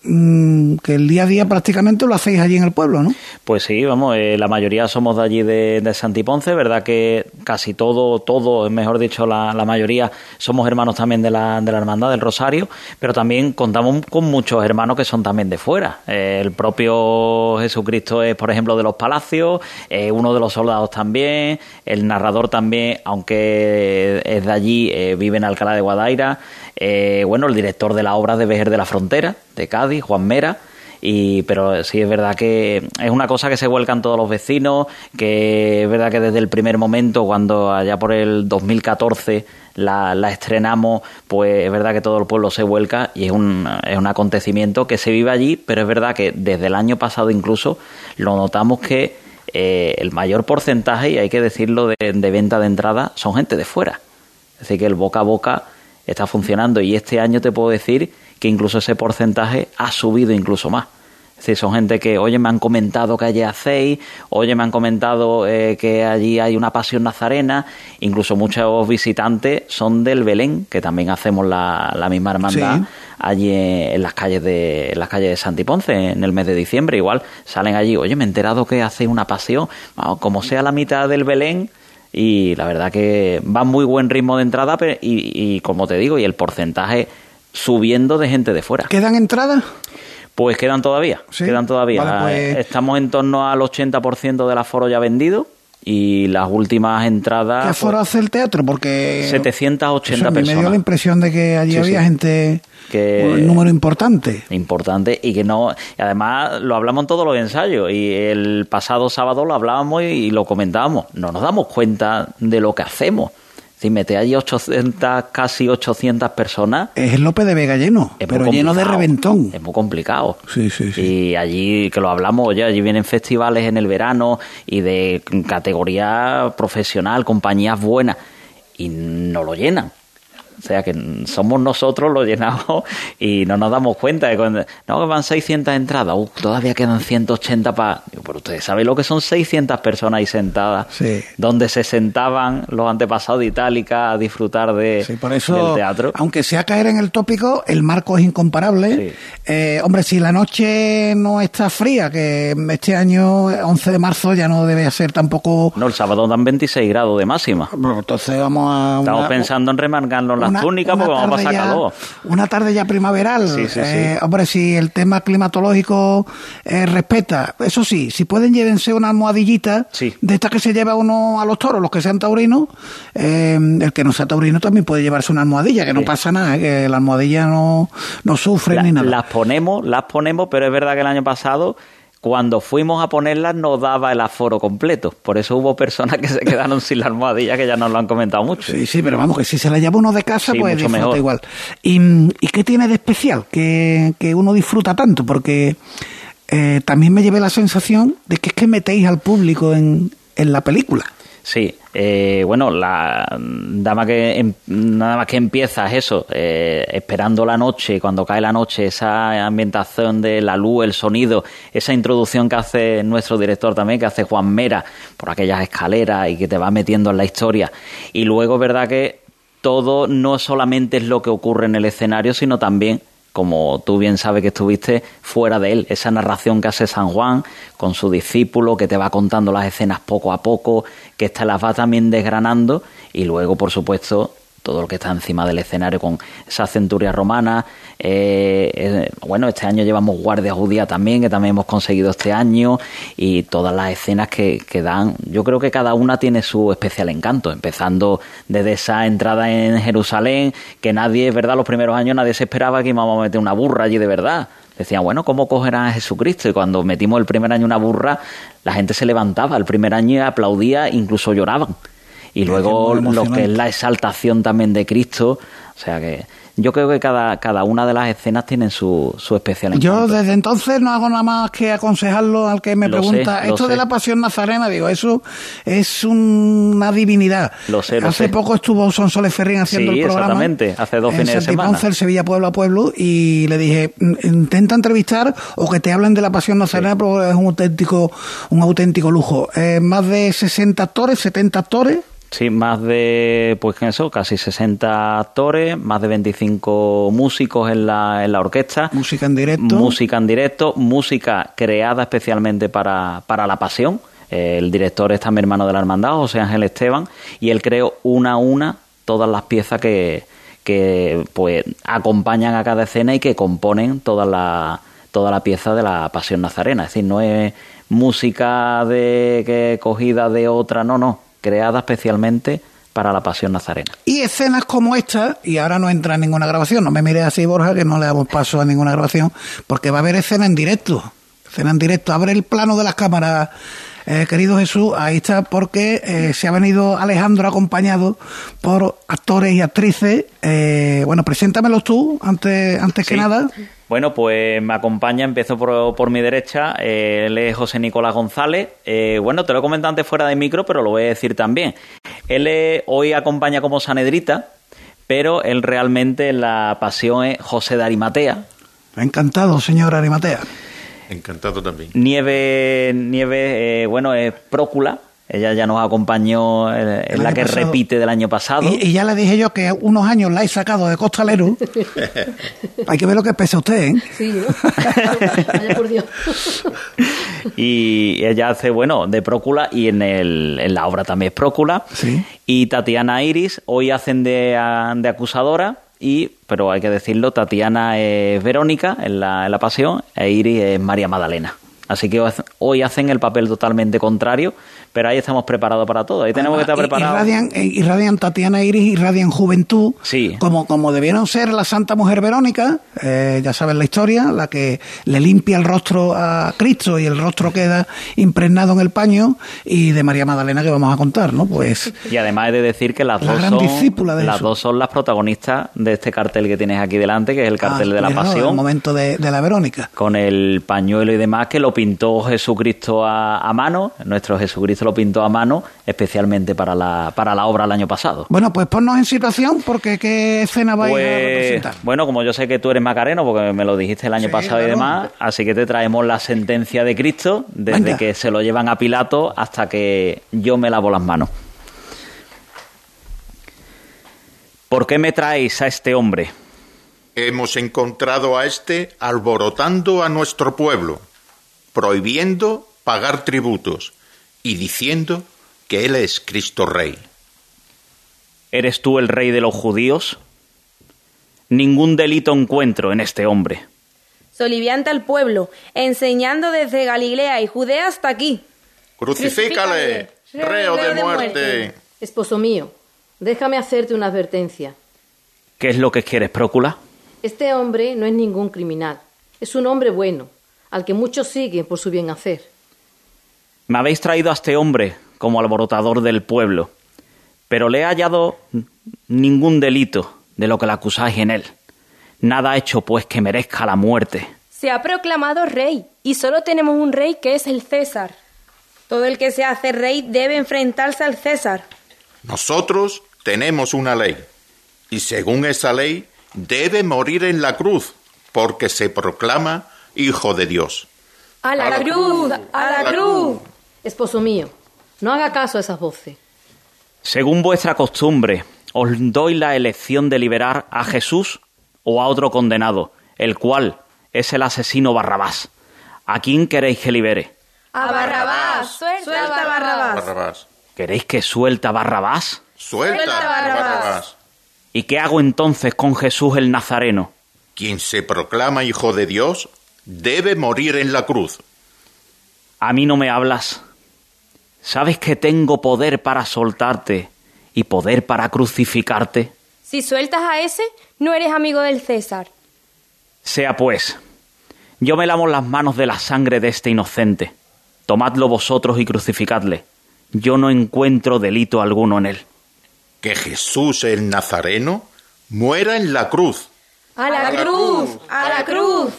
que el día a día prácticamente lo hacéis allí en el pueblo, ¿no? Pues sí, vamos, eh, la mayoría somos de allí de, de Santiponce, verdad que casi todo, todo, mejor dicho, la, mayoría somos hermanos también de la, de la Hermandad del Rosario, pero también contamos con muchos hermanos que son también de fuera. Eh, el propio Jesucristo es, por ejemplo, de los Palacios, eh, uno de los soldados también, el narrador también, aunque es de allí, vive en Alcalá de Guadaira, bueno, el director de la obra de Vejer de la Frontera, de Cádiz, Juan Mera. Y, pero sí es verdad que es una cosa que se vuelcan todos los vecinos, que es verdad que desde el primer momento, cuando allá por el 2014 la, la estrenamos, pues es verdad que todo el pueblo se vuelca y es un, es un acontecimiento que se vive allí, pero es verdad que desde el año pasado incluso lo notamos que eh, el mayor porcentaje, y hay que decirlo, de, de venta de entrada son gente de fuera. Es decir, que el boca a boca está funcionando. Y este año te puedo decir que incluso ese porcentaje ha subido incluso más. Es decir, son gente que, oye, me han comentado que allí hacéis, oye, me han comentado eh, que allí hay una pasión nazarena, incluso muchos visitantes son del Belén, que también hacemos la, misma hermandad allí en las calles de en las calles de Santiponce en el mes de diciembre, igual salen allí, oye, me he enterado que hacéis una pasión, como sea la mitad del Belén, y la verdad que va muy buen ritmo de entrada y, y como te digo, y el porcentaje subiendo de gente de fuera. ¿Quedan entradas? Pues quedan todavía, quedan todavía. Pues- Estamos en torno al 80% del aforo ya vendido y las últimas entradas... ¿Qué aforo pues, hace el teatro? Porque... 780 personas. Me dio la impresión de que allí había gente... Que, un número importante. Importante y que no... Y además lo hablamos en todos los ensayos y el pasado sábado lo hablábamos y lo comentábamos. No nos damos cuenta de lo que hacemos si mete allí 800, casi 800 personas. Es el López de Vega lleno, pero lleno de reventón. Es muy complicado. Sí, sí, sí. Y allí, que lo hablamos ya, allí vienen festivales en el verano y de categoría profesional, compañías buenas, y no lo llenan. O sea que somos nosotros los llenados y no nos damos cuenta de cuando, no, que van 600 entradas, uh, todavía quedan 180 para... Pero ustedes saben lo que son 600 personas ahí sentadas, donde se sentaban los antepasados de Itálica a disfrutar de, por eso, del teatro. Aunque sea caer en el tópico, el marco es incomparable. Eh, hombre, si la noche no está fría, que este año, 11 de marzo, ya no debe ser tampoco... No, el sábado dan 26 grados de máxima. Bueno, entonces vamos a... Estamos pensando en remarcarnos las una, porque vamos a pasar calor. Una tarde ya primaveral. Eh, hombre, si el tema climatológico eh, respeta, eso sí, si pueden llévense una almohadillita de esta que se lleva uno a los toros, los que sean taurinos, eh, el que no sea taurino también puede llevarse una almohadilla, que no pasa nada, que la almohadilla no, no sufre ni nada. Las ponemos, las ponemos, pero es verdad que el año pasado cuando fuimos a ponerlas no daba el aforo completo. Por eso hubo personas que se quedaron sin la almohadilla, que ya nos lo han comentado mucho. Sí, sí, pero vamos, que si se la lleva uno de casa, pues disfruta igual. ¿Y, qué tiene de especial que, uno disfruta tanto? Porque eh, también me llevé la sensación de que es que metéis al público en, en la película. Sí, eh, bueno, la dama que em, nada más que empieza es eso, eh, esperando la noche, cuando cae la noche, esa ambientación de la luz, el sonido, esa introducción que hace nuestro director también, que hace Juan Mera, por aquellas escaleras y que te va metiendo en la historia. Y luego, verdad que todo no solamente es lo que ocurre en el escenario, sino también como tú bien sabes que estuviste fuera de él, esa narración que hace San Juan con su discípulo, que te va contando las escenas poco a poco, que te las va también desgranando y luego, por supuesto, todo lo que está encima del escenario con esa centuria romana. Eh, eh, bueno, este año llevamos Guardia Judía también, que también hemos conseguido este año, y todas las escenas que, que dan, yo creo que cada una tiene su especial encanto, empezando desde esa entrada en Jerusalén, que nadie, es verdad, los primeros años nadie se esperaba que íbamos a meter una burra allí de verdad. Decían, bueno, ¿cómo cogerán a Jesucristo? Y cuando metimos el primer año una burra, la gente se levantaba, el primer año aplaudía, incluso lloraban y luego lo que es la exaltación también de Cristo, o sea que yo creo que cada, cada una de las escenas tienen su, su especial Yo encanto. desde entonces no hago nada más que aconsejarlo al que me Lo pregunta sé, esto de la pasión nazarena, digo, eso es una divinidad. Lo sé, lo hace sé. poco estuvo Sonsoles Ferrín haciendo Sí, el programa. exactamente, hace dos en fines de Santiponce, semana. el Sevilla pueblo a pueblo, y le dije, "Mm, intenta entrevistar o que te hablen de la pasión nazarena, porque es un auténtico, un auténtico lujo. Eh, más de 60 actores, 70 actores. Sí, más de, pues que eso, casi 60 actores, más de 25 músicos en la, en la orquesta. Música en directo. Música en directo, música creada especialmente para, para la pasión. El director es también hermano de la hermandad, José Ángel Esteban, y él creó una a una todas las piezas que, que pues acompañan a cada escena y que componen toda la, toda la pieza de la pasión nazarena. Es decir, no es música de que cogida de otra, no, no, creada especialmente para la pasión nazarena. Y escenas como esta, y ahora no entra en ninguna grabación, no me mires así, Borja, que no le damos paso a ninguna grabación, porque va a haber escena en directo. Escena en directo. Abre el plano de las cámaras, eh, querido Jesús, ahí está, porque eh, se ha venido Alejandro acompañado por actores y actrices. Eh, bueno, preséntamelos tú, antes, antes que nada. Bueno, pues me acompaña, empiezo por, por mi derecha, eh, él es José Nicolás González. Eh, bueno, te lo he comentado antes fuera de micro, pero lo voy a decir también. Él eh, hoy acompaña como Sanedrita, pero él realmente en la pasión es José de Arimatea. Encantado, señor Arimatea. Encantado también. Nieve, Nieve eh, bueno, es Prócula. Ella ya nos acompañó, es la que pasado. repite del año pasado. Y, y ya le dije yo que unos años la he sacado de costalero. Hay que ver lo que pesa usted, ¿eh? Sí, ¿no? Vaya por Dios. y ella hace, bueno, de Prócula y en, el, en la obra también es Prócula. Y Tatiana Iris, hoy hacen de, de acusadora, y, pero hay que decirlo, Tatiana es Verónica en la, en la Pasión e Iris es María Magdalena. Así que hoy hacen el papel totalmente contrario, pero ahí estamos preparados para todo. Ahí tenemos que estar Y- preparados. Irradian, eh, irradian Tatiana Iris, irradian juventud, Sí. como, como debieron ser la Santa Mujer Verónica, eh, ya saben la historia, la que le limpia el rostro a Cristo y el rostro queda impregnado en el paño, y de María Magdalena que vamos a contar, ¿no? Pues Y además he de decir que las, La dos, son, de las dos son las protagonistas de este cartel que tienes aquí delante, que es el cartel ah, de la cuidado, Pasión. el momento de, de la Verónica. con el pañuelo y demás que lo pintó Jesucristo a, a mano, nuestro Jesucristo lo pintó a mano especialmente para la, para la obra el año pasado. Bueno, pues ponnos en situación, porque ¿qué escena vais a Pues, representar? bueno, como yo sé que tú eres macareno, porque me lo dijiste el año pasado y demás, así que te traemos la sentencia de Cristo desde Venga. que se lo llevan a Pilato hasta que yo me lavo las manos. ¿Por qué me traéis a este hombre? Hemos encontrado a este alborotando a nuestro pueblo, prohibiendo pagar tributos y diciendo que él es Cristo Rey. ¿Eres tú el rey de los judíos? Ningún delito encuentro en este hombre. Solivianta al pueblo, enseñando desde Galilea y Judea hasta aquí. Crucifícale, reo de muerte. Esposo mío, déjame hacerte una advertencia. ¿Qué es lo que quieres, Prócula? Este hombre no es ningún criminal. Es un hombre bueno, al que muchos siguen por su bien hacer. Me habéis traído a este hombre como alborotador del pueblo, pero le he hallado ningún delito de lo que le acusáis en él. Nada ha hecho, pues, que merezca la muerte. Se ha proclamado rey y solo tenemos un rey que es el César. Todo el que se hace rey debe enfrentarse al César. Nosotros tenemos una ley, y según esa ley debe morir en la cruz, porque se proclama Hijo de Dios. ¡A la, cruz! ¡A la cruz! Esposo mío, no haga caso a esas voces. Según vuestra costumbre, os doy la elección de liberar a Jesús o a otro condenado, el cual es el asesino Barrabás. ¿A quién queréis que libere? ¡A Barrabás! ¡Suelta, a Barrabás! Barrabás. ¿Queréis que suelta a Barrabás? Suelta, Suelta, Barrabás. Barrabás. ¿Y qué hago entonces con Jesús el Nazareno? Quien se proclama Hijo de Dios debe morir en la cruz. A mí no me hablas. ¿Sabes que tengo poder para soltarte y poder para crucificarte? Si sueltas a ese, no eres amigo del César. Sea pues, yo me lavo las manos de la sangre de este inocente. Tomadlo vosotros y crucificadle. Yo no encuentro delito alguno en él. Que Jesús el Nazareno muera en la cruz, A la cruz, a la cruz.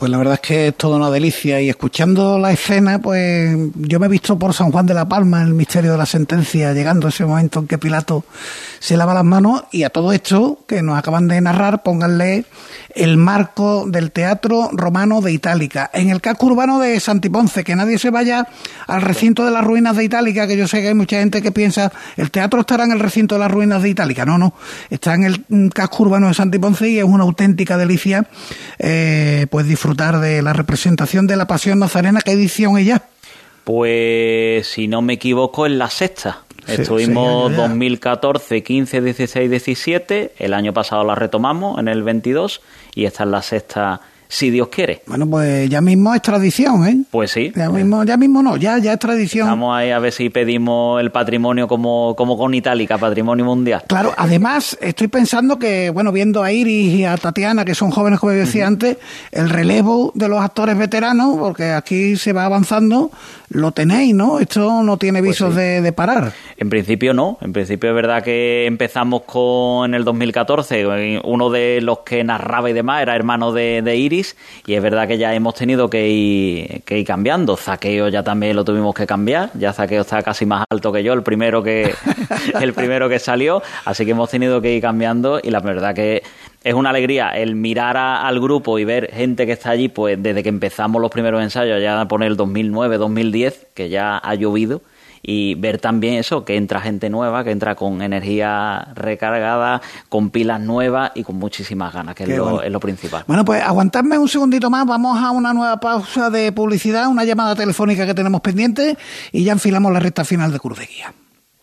Pues la verdad es que es toda una delicia y escuchando la escena, pues yo me he visto por San Juan de la Palma el misterio de la sentencia, llegando ese momento en que Pilato se lava las manos y a todo esto que nos acaban de narrar, pónganle el marco del Teatro Romano de Itálica, en el casco urbano de Santiponce, que nadie se vaya al recinto de las ruinas de Itálica, que yo sé que hay mucha gente que piensa, el teatro estará en el recinto de las ruinas de Itálica, no, no, está en el casco urbano de Santiponce y es una auténtica delicia eh, pues disfrutar de la representación de la Pasión Nazarena, ¿qué edición ella? Pues si no me equivoco, en la sexta. Estuvimos 2014, 15, 16, 17. El año pasado la retomamos en el 22 y esta es la sexta si Dios quiere. Bueno, pues ya mismo es tradición, ¿eh? Pues sí. Ya mismo, ya mismo no, ya, ya es tradición. Vamos ahí a ver si pedimos el patrimonio como, como con Itálica, patrimonio mundial. Claro, además estoy pensando que, bueno, viendo a Iris y a Tatiana, que son jóvenes, como decía antes, el relevo de los actores veteranos, porque aquí se va avanzando, lo tenéis, ¿no? Esto no tiene Pues visos de, de parar. En principio no, en principio es verdad que empezamos con en el 2014, uno de los que narraba y demás era hermano de, de Iris y es verdad que ya hemos tenido que ir, que ir cambiando. Zaqueo ya también lo tuvimos que cambiar, ya Zaqueo está casi más alto que yo, el primero que, el primero que salió, así que hemos tenido que ir cambiando y la verdad que es una alegría el mirar a- al grupo y ver gente que está allí, pues desde que empezamos los primeros ensayos, ya por el 2009, 2010, que ya ha llovido, y ver también eso, que entra gente nueva, que entra con energía recargada, con pilas nuevas y con muchísimas ganas, que es lo, bueno. es lo principal. Bueno, pues aguantadme un segundito más, vamos a una nueva pausa de publicidad, una llamada telefónica que tenemos pendiente y ya enfilamos la recta final de Cruz de Guía.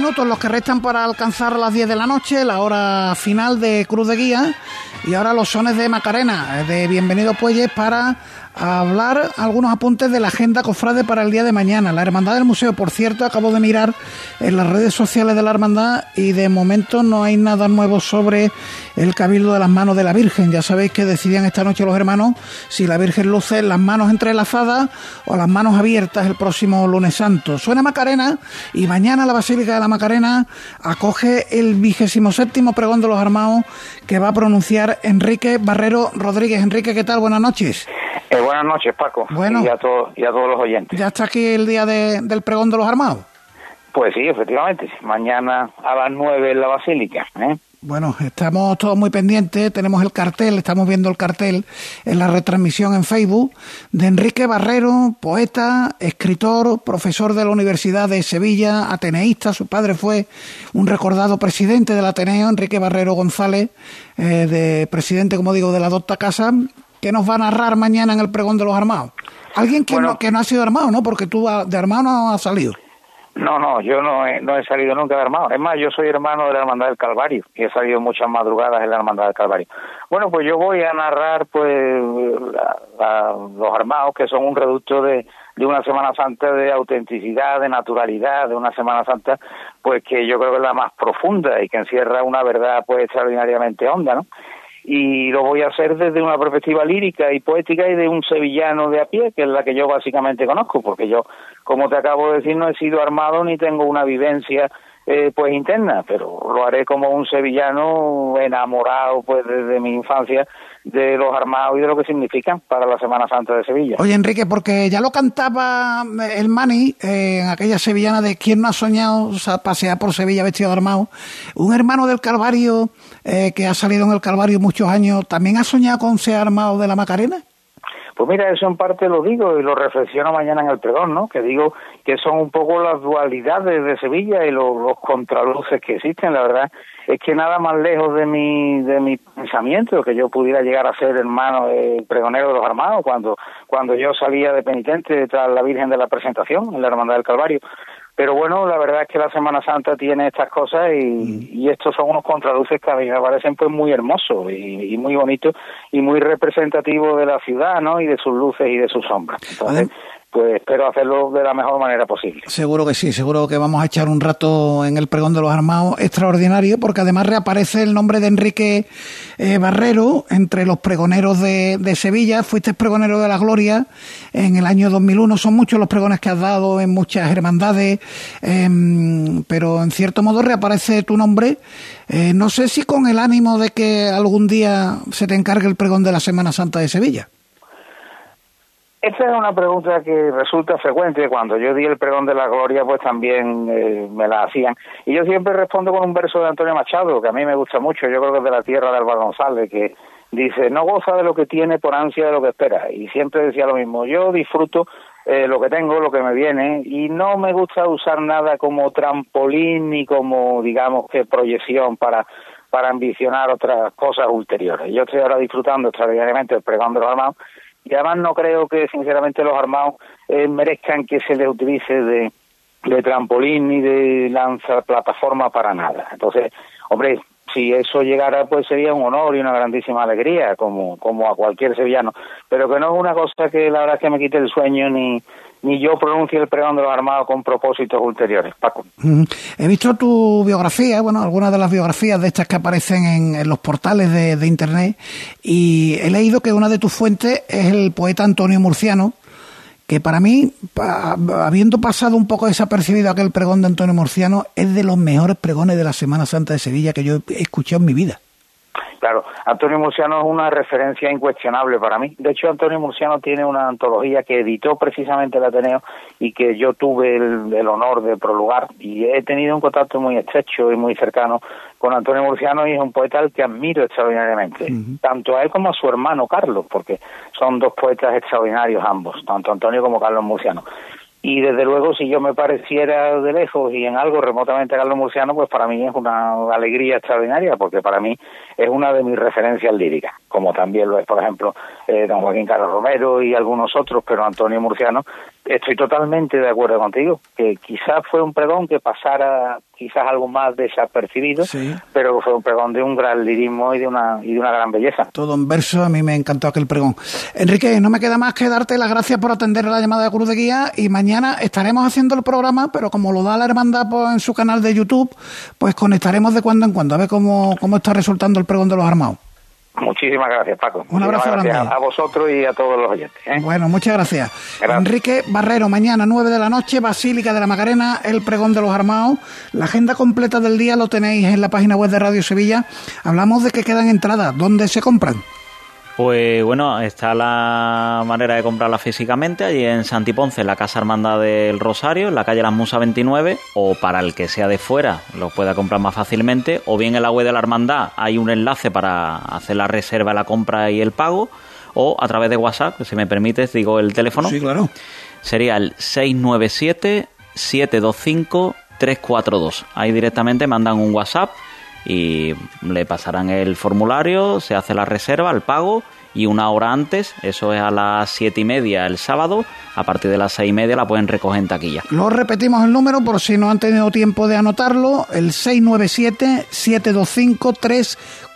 Minutos los que restan para alcanzar las 10 de la noche, la hora final de Cruz de Guía. Y ahora los sones de Macarena, eh, de Bienvenido Puelles, para hablar algunos apuntes de la agenda cofrade para el día de mañana. La Hermandad del Museo, por cierto, acabo de mirar en las redes sociales de la Hermandad y de momento no hay nada nuevo sobre el Cabildo de las Manos de la Virgen. Ya sabéis que decidían esta noche los hermanos si la Virgen luce las manos entrelazadas o las manos abiertas el próximo lunes santo. Suena Macarena y mañana la Basílica de la Macarena acoge el vigésimo séptimo pregón de los armados que va a pronunciar Enrique Barrero Rodríguez. Enrique, ¿qué tal? Buenas noches. Eh, buenas noches, Paco. Bueno. Y a, todos y a todos los oyentes. Ya está aquí el día de- del pregón de los armados. Pues sí, efectivamente. Mañana a las nueve en la Basílica. ¿eh? Bueno, estamos todos muy pendientes, tenemos el cartel, estamos viendo el cartel en la retransmisión en Facebook de Enrique Barrero, poeta, escritor, profesor de la Universidad de Sevilla, ateneísta, su padre fue un recordado presidente del Ateneo, Enrique Barrero González, eh, de presidente, como digo, de la Docta Casa, que nos va a narrar mañana en el pregón de los armados. Alguien que, no, que no ha sido armado, ¿no? Porque tú de armado no has salido. No, no, yo no he, no he salido nunca de hermano. Es más, yo soy hermano de la Hermandad del Calvario y he salido muchas madrugadas en la Hermandad del Calvario. Bueno, pues yo voy a narrar pues la- la- los armados que son un reducto de, de una Semana Santa de autenticidad, de naturalidad, de una Semana Santa pues que yo creo que es la más profunda y que encierra una verdad pues extraordinariamente honda, ¿no? Y lo voy a hacer desde una perspectiva lírica y poética y de un sevillano de a pie, que es la que yo básicamente conozco, porque yo, como te acabo de decir, no he sido armado ni tengo una vivencia eh, pues interna, pero lo haré como un sevillano enamorado pues desde mi infancia de los armados y de lo que significan para la Semana Santa de Sevilla. Oye, Enrique, porque ya lo cantaba el Mani eh, en aquella sevillana de ¿Quién no ha soñado o sea, pasear por Sevilla vestido de armado? Un hermano del Calvario eh, que ha salido en el Calvario muchos años, ¿también ha soñado con ser armado de la Macarena? Pues mira, eso en parte lo digo y lo reflexiono mañana en el pregón, ¿no? Que digo que son un poco las dualidades de Sevilla y los, los contraluces que existen, la verdad. Es que nada más lejos de mi, de mi pensamiento que yo pudiera llegar a ser hermano eh, pregonero de los armados cuando, cuando yo salía de penitente tras la Virgen de la Presentación en la Hermandad del Calvario. Pero bueno, la verdad es que la Semana Santa tiene estas cosas y, y estos son unos contraluces que a mí me parecen pues muy hermosos y, y muy bonitos y muy representativos de la ciudad, ¿no? Y de sus luces y de sus sombras. Entonces, pues espero hacerlo de la mejor manera posible. Seguro que sí, seguro que vamos a echar un rato en el pregón de los armados extraordinario, porque además reaparece el nombre de Enrique eh, Barrero entre los pregoneros de, Sevilla. Fuiste pregonero de la Gloria en el año 2001. Son muchos los pregones que has dado en muchas hermandades, eh, pero en cierto modo reaparece tu nombre. Eh, no sé si con el ánimo de que algún día se te encargue el pregón de la Semana Santa de Sevilla. Esta es una pregunta que resulta frecuente. Cuando yo di el pregón de la gloria, pues también eh, me la hacían. Y yo siempre respondo con un verso de Antonio Machado, que a mí me gusta mucho. Yo creo que es de la tierra de Álvaro González, que dice, no goza de lo que tiene por ansia de lo que espera. Y siempre decía lo mismo. Yo disfruto eh, lo que tengo, lo que me viene, y no me gusta usar nada como trampolín ni como, digamos, que proyección para para ambicionar otras cosas ulteriores. Yo estoy ahora disfrutando extraordinariamente el pregón de los armados y además no creo que sinceramente los armados eh, merezcan que se les utilice de, de trampolín ni de lanza plataforma para nada. Entonces, hombre, si eso llegara, pues sería un honor y una grandísima alegría, como, como a cualquier sevillano. Pero que no es una cosa que la verdad es que me quite el sueño ni, ni yo pronuncie el pregón de los armados con propósitos ulteriores. Paco. He visto tu biografía, bueno, algunas de las biografías de estas que aparecen en, en los portales de, de, Internet, y he leído que una de tus fuentes es el poeta Antonio Murciano, que para mí, habiendo pasado un poco desapercibido aquel pregón de Antonio Murciano, es de los mejores pregones de la Semana Santa de Sevilla que yo he escuchado en mi vida. Claro, Antonio Murciano es una referencia incuestionable para mí. De hecho, Antonio Murciano tiene una antología que editó precisamente el Ateneo y que yo tuve el, el, honor de prolugar y he tenido un contacto muy estrecho y muy cercano con Antonio Murciano y es un poeta al que admiro extraordinariamente, uh -huh. tanto a él como a su hermano Carlos, porque son dos poetas extraordinarios ambos, tanto Antonio como Carlos Murciano y desde luego si yo me pareciera de lejos y en algo remotamente a Carlos Murciano, pues para mí es una alegría extraordinaria, porque para mí es una de mis referencias líricas, como también lo es, por ejemplo, eh, don Joaquín Carlos Romero y algunos otros, pero Antonio Murciano, estoy totalmente de acuerdo contigo, que quizás fue un pregón que pasara quizás algo más desapercibido, sí. pero fue un pregón de un gran lirismo y de una y de una gran belleza. Todo en verso, a mí me encantó aquel pregón. Enrique, no me queda más que darte las gracias por atender la llamada de Cruz de Guía y mañana estaremos haciendo el programa, pero como lo da la hermandad pues, en su canal de YouTube, pues conectaremos de cuando en cuando a ver cómo, cómo está resultando el pregón de los armados. Muchísimas gracias, Paco. Un abrazo grande. A vosotros y a todos los oyentes. ¿eh? Bueno, muchas gracias. gracias. Enrique Barrero, mañana 9 de la noche, Basílica de la Macarena, el pregón de los armados. La agenda completa del día lo tenéis en la página web de Radio Sevilla. Hablamos de que quedan entradas. ¿Dónde se compran? Pues bueno, está la manera de comprarla físicamente allí en Santiponce, en la Casa Hermandad del Rosario, en la calle Las Musas 29, o para el que sea de fuera lo pueda comprar más fácilmente, o bien en la web de la Hermandad hay un enlace para hacer la reserva, la compra y el pago, o a través de WhatsApp, si me permites, digo el teléfono. Sí, claro. Sería el 697-725-342. Ahí directamente mandan un WhatsApp y le pasarán el formulario, se hace la reserva, el pago y una hora antes, eso es a las siete y media el sábado, a partir de las seis y media la pueden recoger en taquilla. Lo repetimos el número por si no han tenido tiempo de anotarlo, el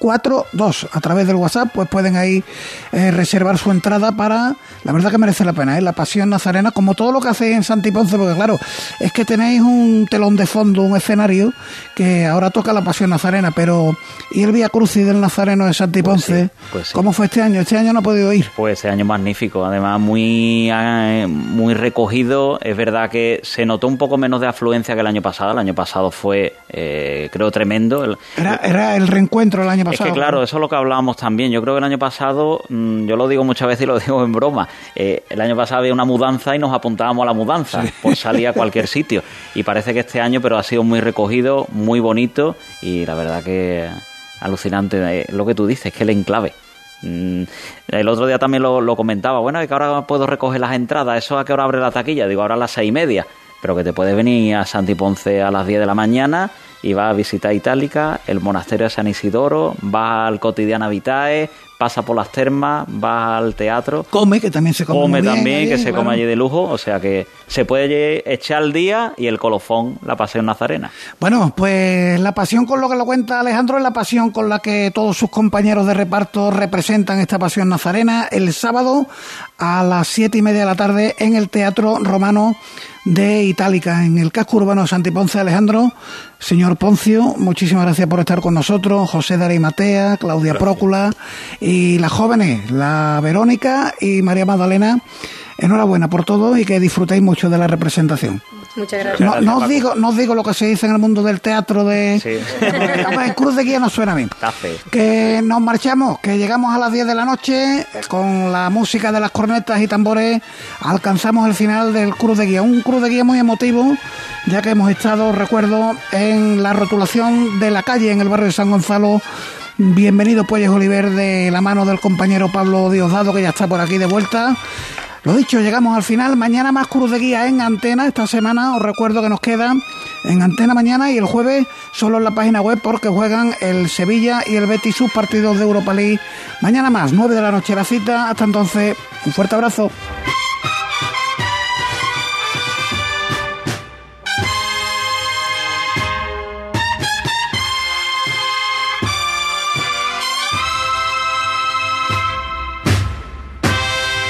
697-725-342. A través del WhatsApp pues pueden ahí eh, reservar su entrada para, la verdad que merece la pena, ¿eh? la Pasión Nazarena, como todo lo que hacéis en Santiponce, porque claro, es que tenéis un telón de fondo, un escenario, que ahora toca la Pasión Nazarena, pero ¿y el Vía Crucis del Nazareno de Santiponce? Pues sí, pues sí. ¿Cómo fue este año? Este año no ha podido ir. Pues este año magnífico, además muy, eh, muy recogido. Es verdad que se notó un poco menos de afluencia que el año pasado. El año pasado fue, eh, creo, tremendo. El, era, era, el reencuentro el año pasado. Es que claro, eso es lo que hablábamos también. Yo creo que el año pasado, mmm, yo lo digo muchas veces y lo digo en broma, eh, el año pasado había una mudanza y nos apuntábamos a la mudanza sí. por salir a cualquier sitio. Y parece que este año, pero ha sido muy recogido, muy bonito y la verdad que alucinante eh, lo que tú dices, que el enclave. Mm, el otro día también lo, lo, comentaba, bueno, que ahora puedo recoger las entradas, ¿eso a qué hora abre la taquilla? Digo, ahora a las seis y media, pero que te puedes venir a Santi Ponce a las 10 de la mañana y vas a visitar Itálica, el monasterio de San Isidoro, vas al Cotidiana Vitae, pasa por las termas, va al teatro. Come, que también se come. Come bien también, que se come allí de lujo. O sea que se puede echar al día y el colofón, la paseo nazarena. Bueno, pues la pasión con lo que lo cuenta Alejandro es la pasión con la que todos sus compañeros de reparto representan esta pasión nazarena el sábado a las siete y media de la tarde en el Teatro Romano de Itálica, en el casco urbano de Santiponce. Alejandro, señor Poncio, muchísimas gracias por estar con nosotros. José de Matea, Claudia Prócula y las jóvenes, la Verónica y María Magdalena. Enhorabuena por todo y que disfrutéis mucho de la representación. Muchas gracias. No, no os digo, no os digo lo que se dice en el mundo del teatro de... Sí. Hombre, Cruz de Guía no suena a mí. Está feo. Que nos marchamos, que llegamos a las 10 de la noche eh, con la música de las cornetas y tambores, alcanzamos el final del Cruz de Guía. Un Cruz de Guía muy emotivo, ya que hemos estado, recuerdo, en la rotulación de la calle en el barrio de San Gonzalo. Bienvenido Puelles Oliver de la mano del compañero Pablo Diosdado, que ya está por aquí de vuelta. Lo dicho, llegamos al final. Mañana más Cruz de Guía en Antena. Esta semana os recuerdo que nos quedan en Antena mañana y el jueves solo en la página web porque juegan el Sevilla y el Betis sus partidos de Europa League. Mañana más, 9 de la noche la cita. Hasta entonces, un fuerte abrazo.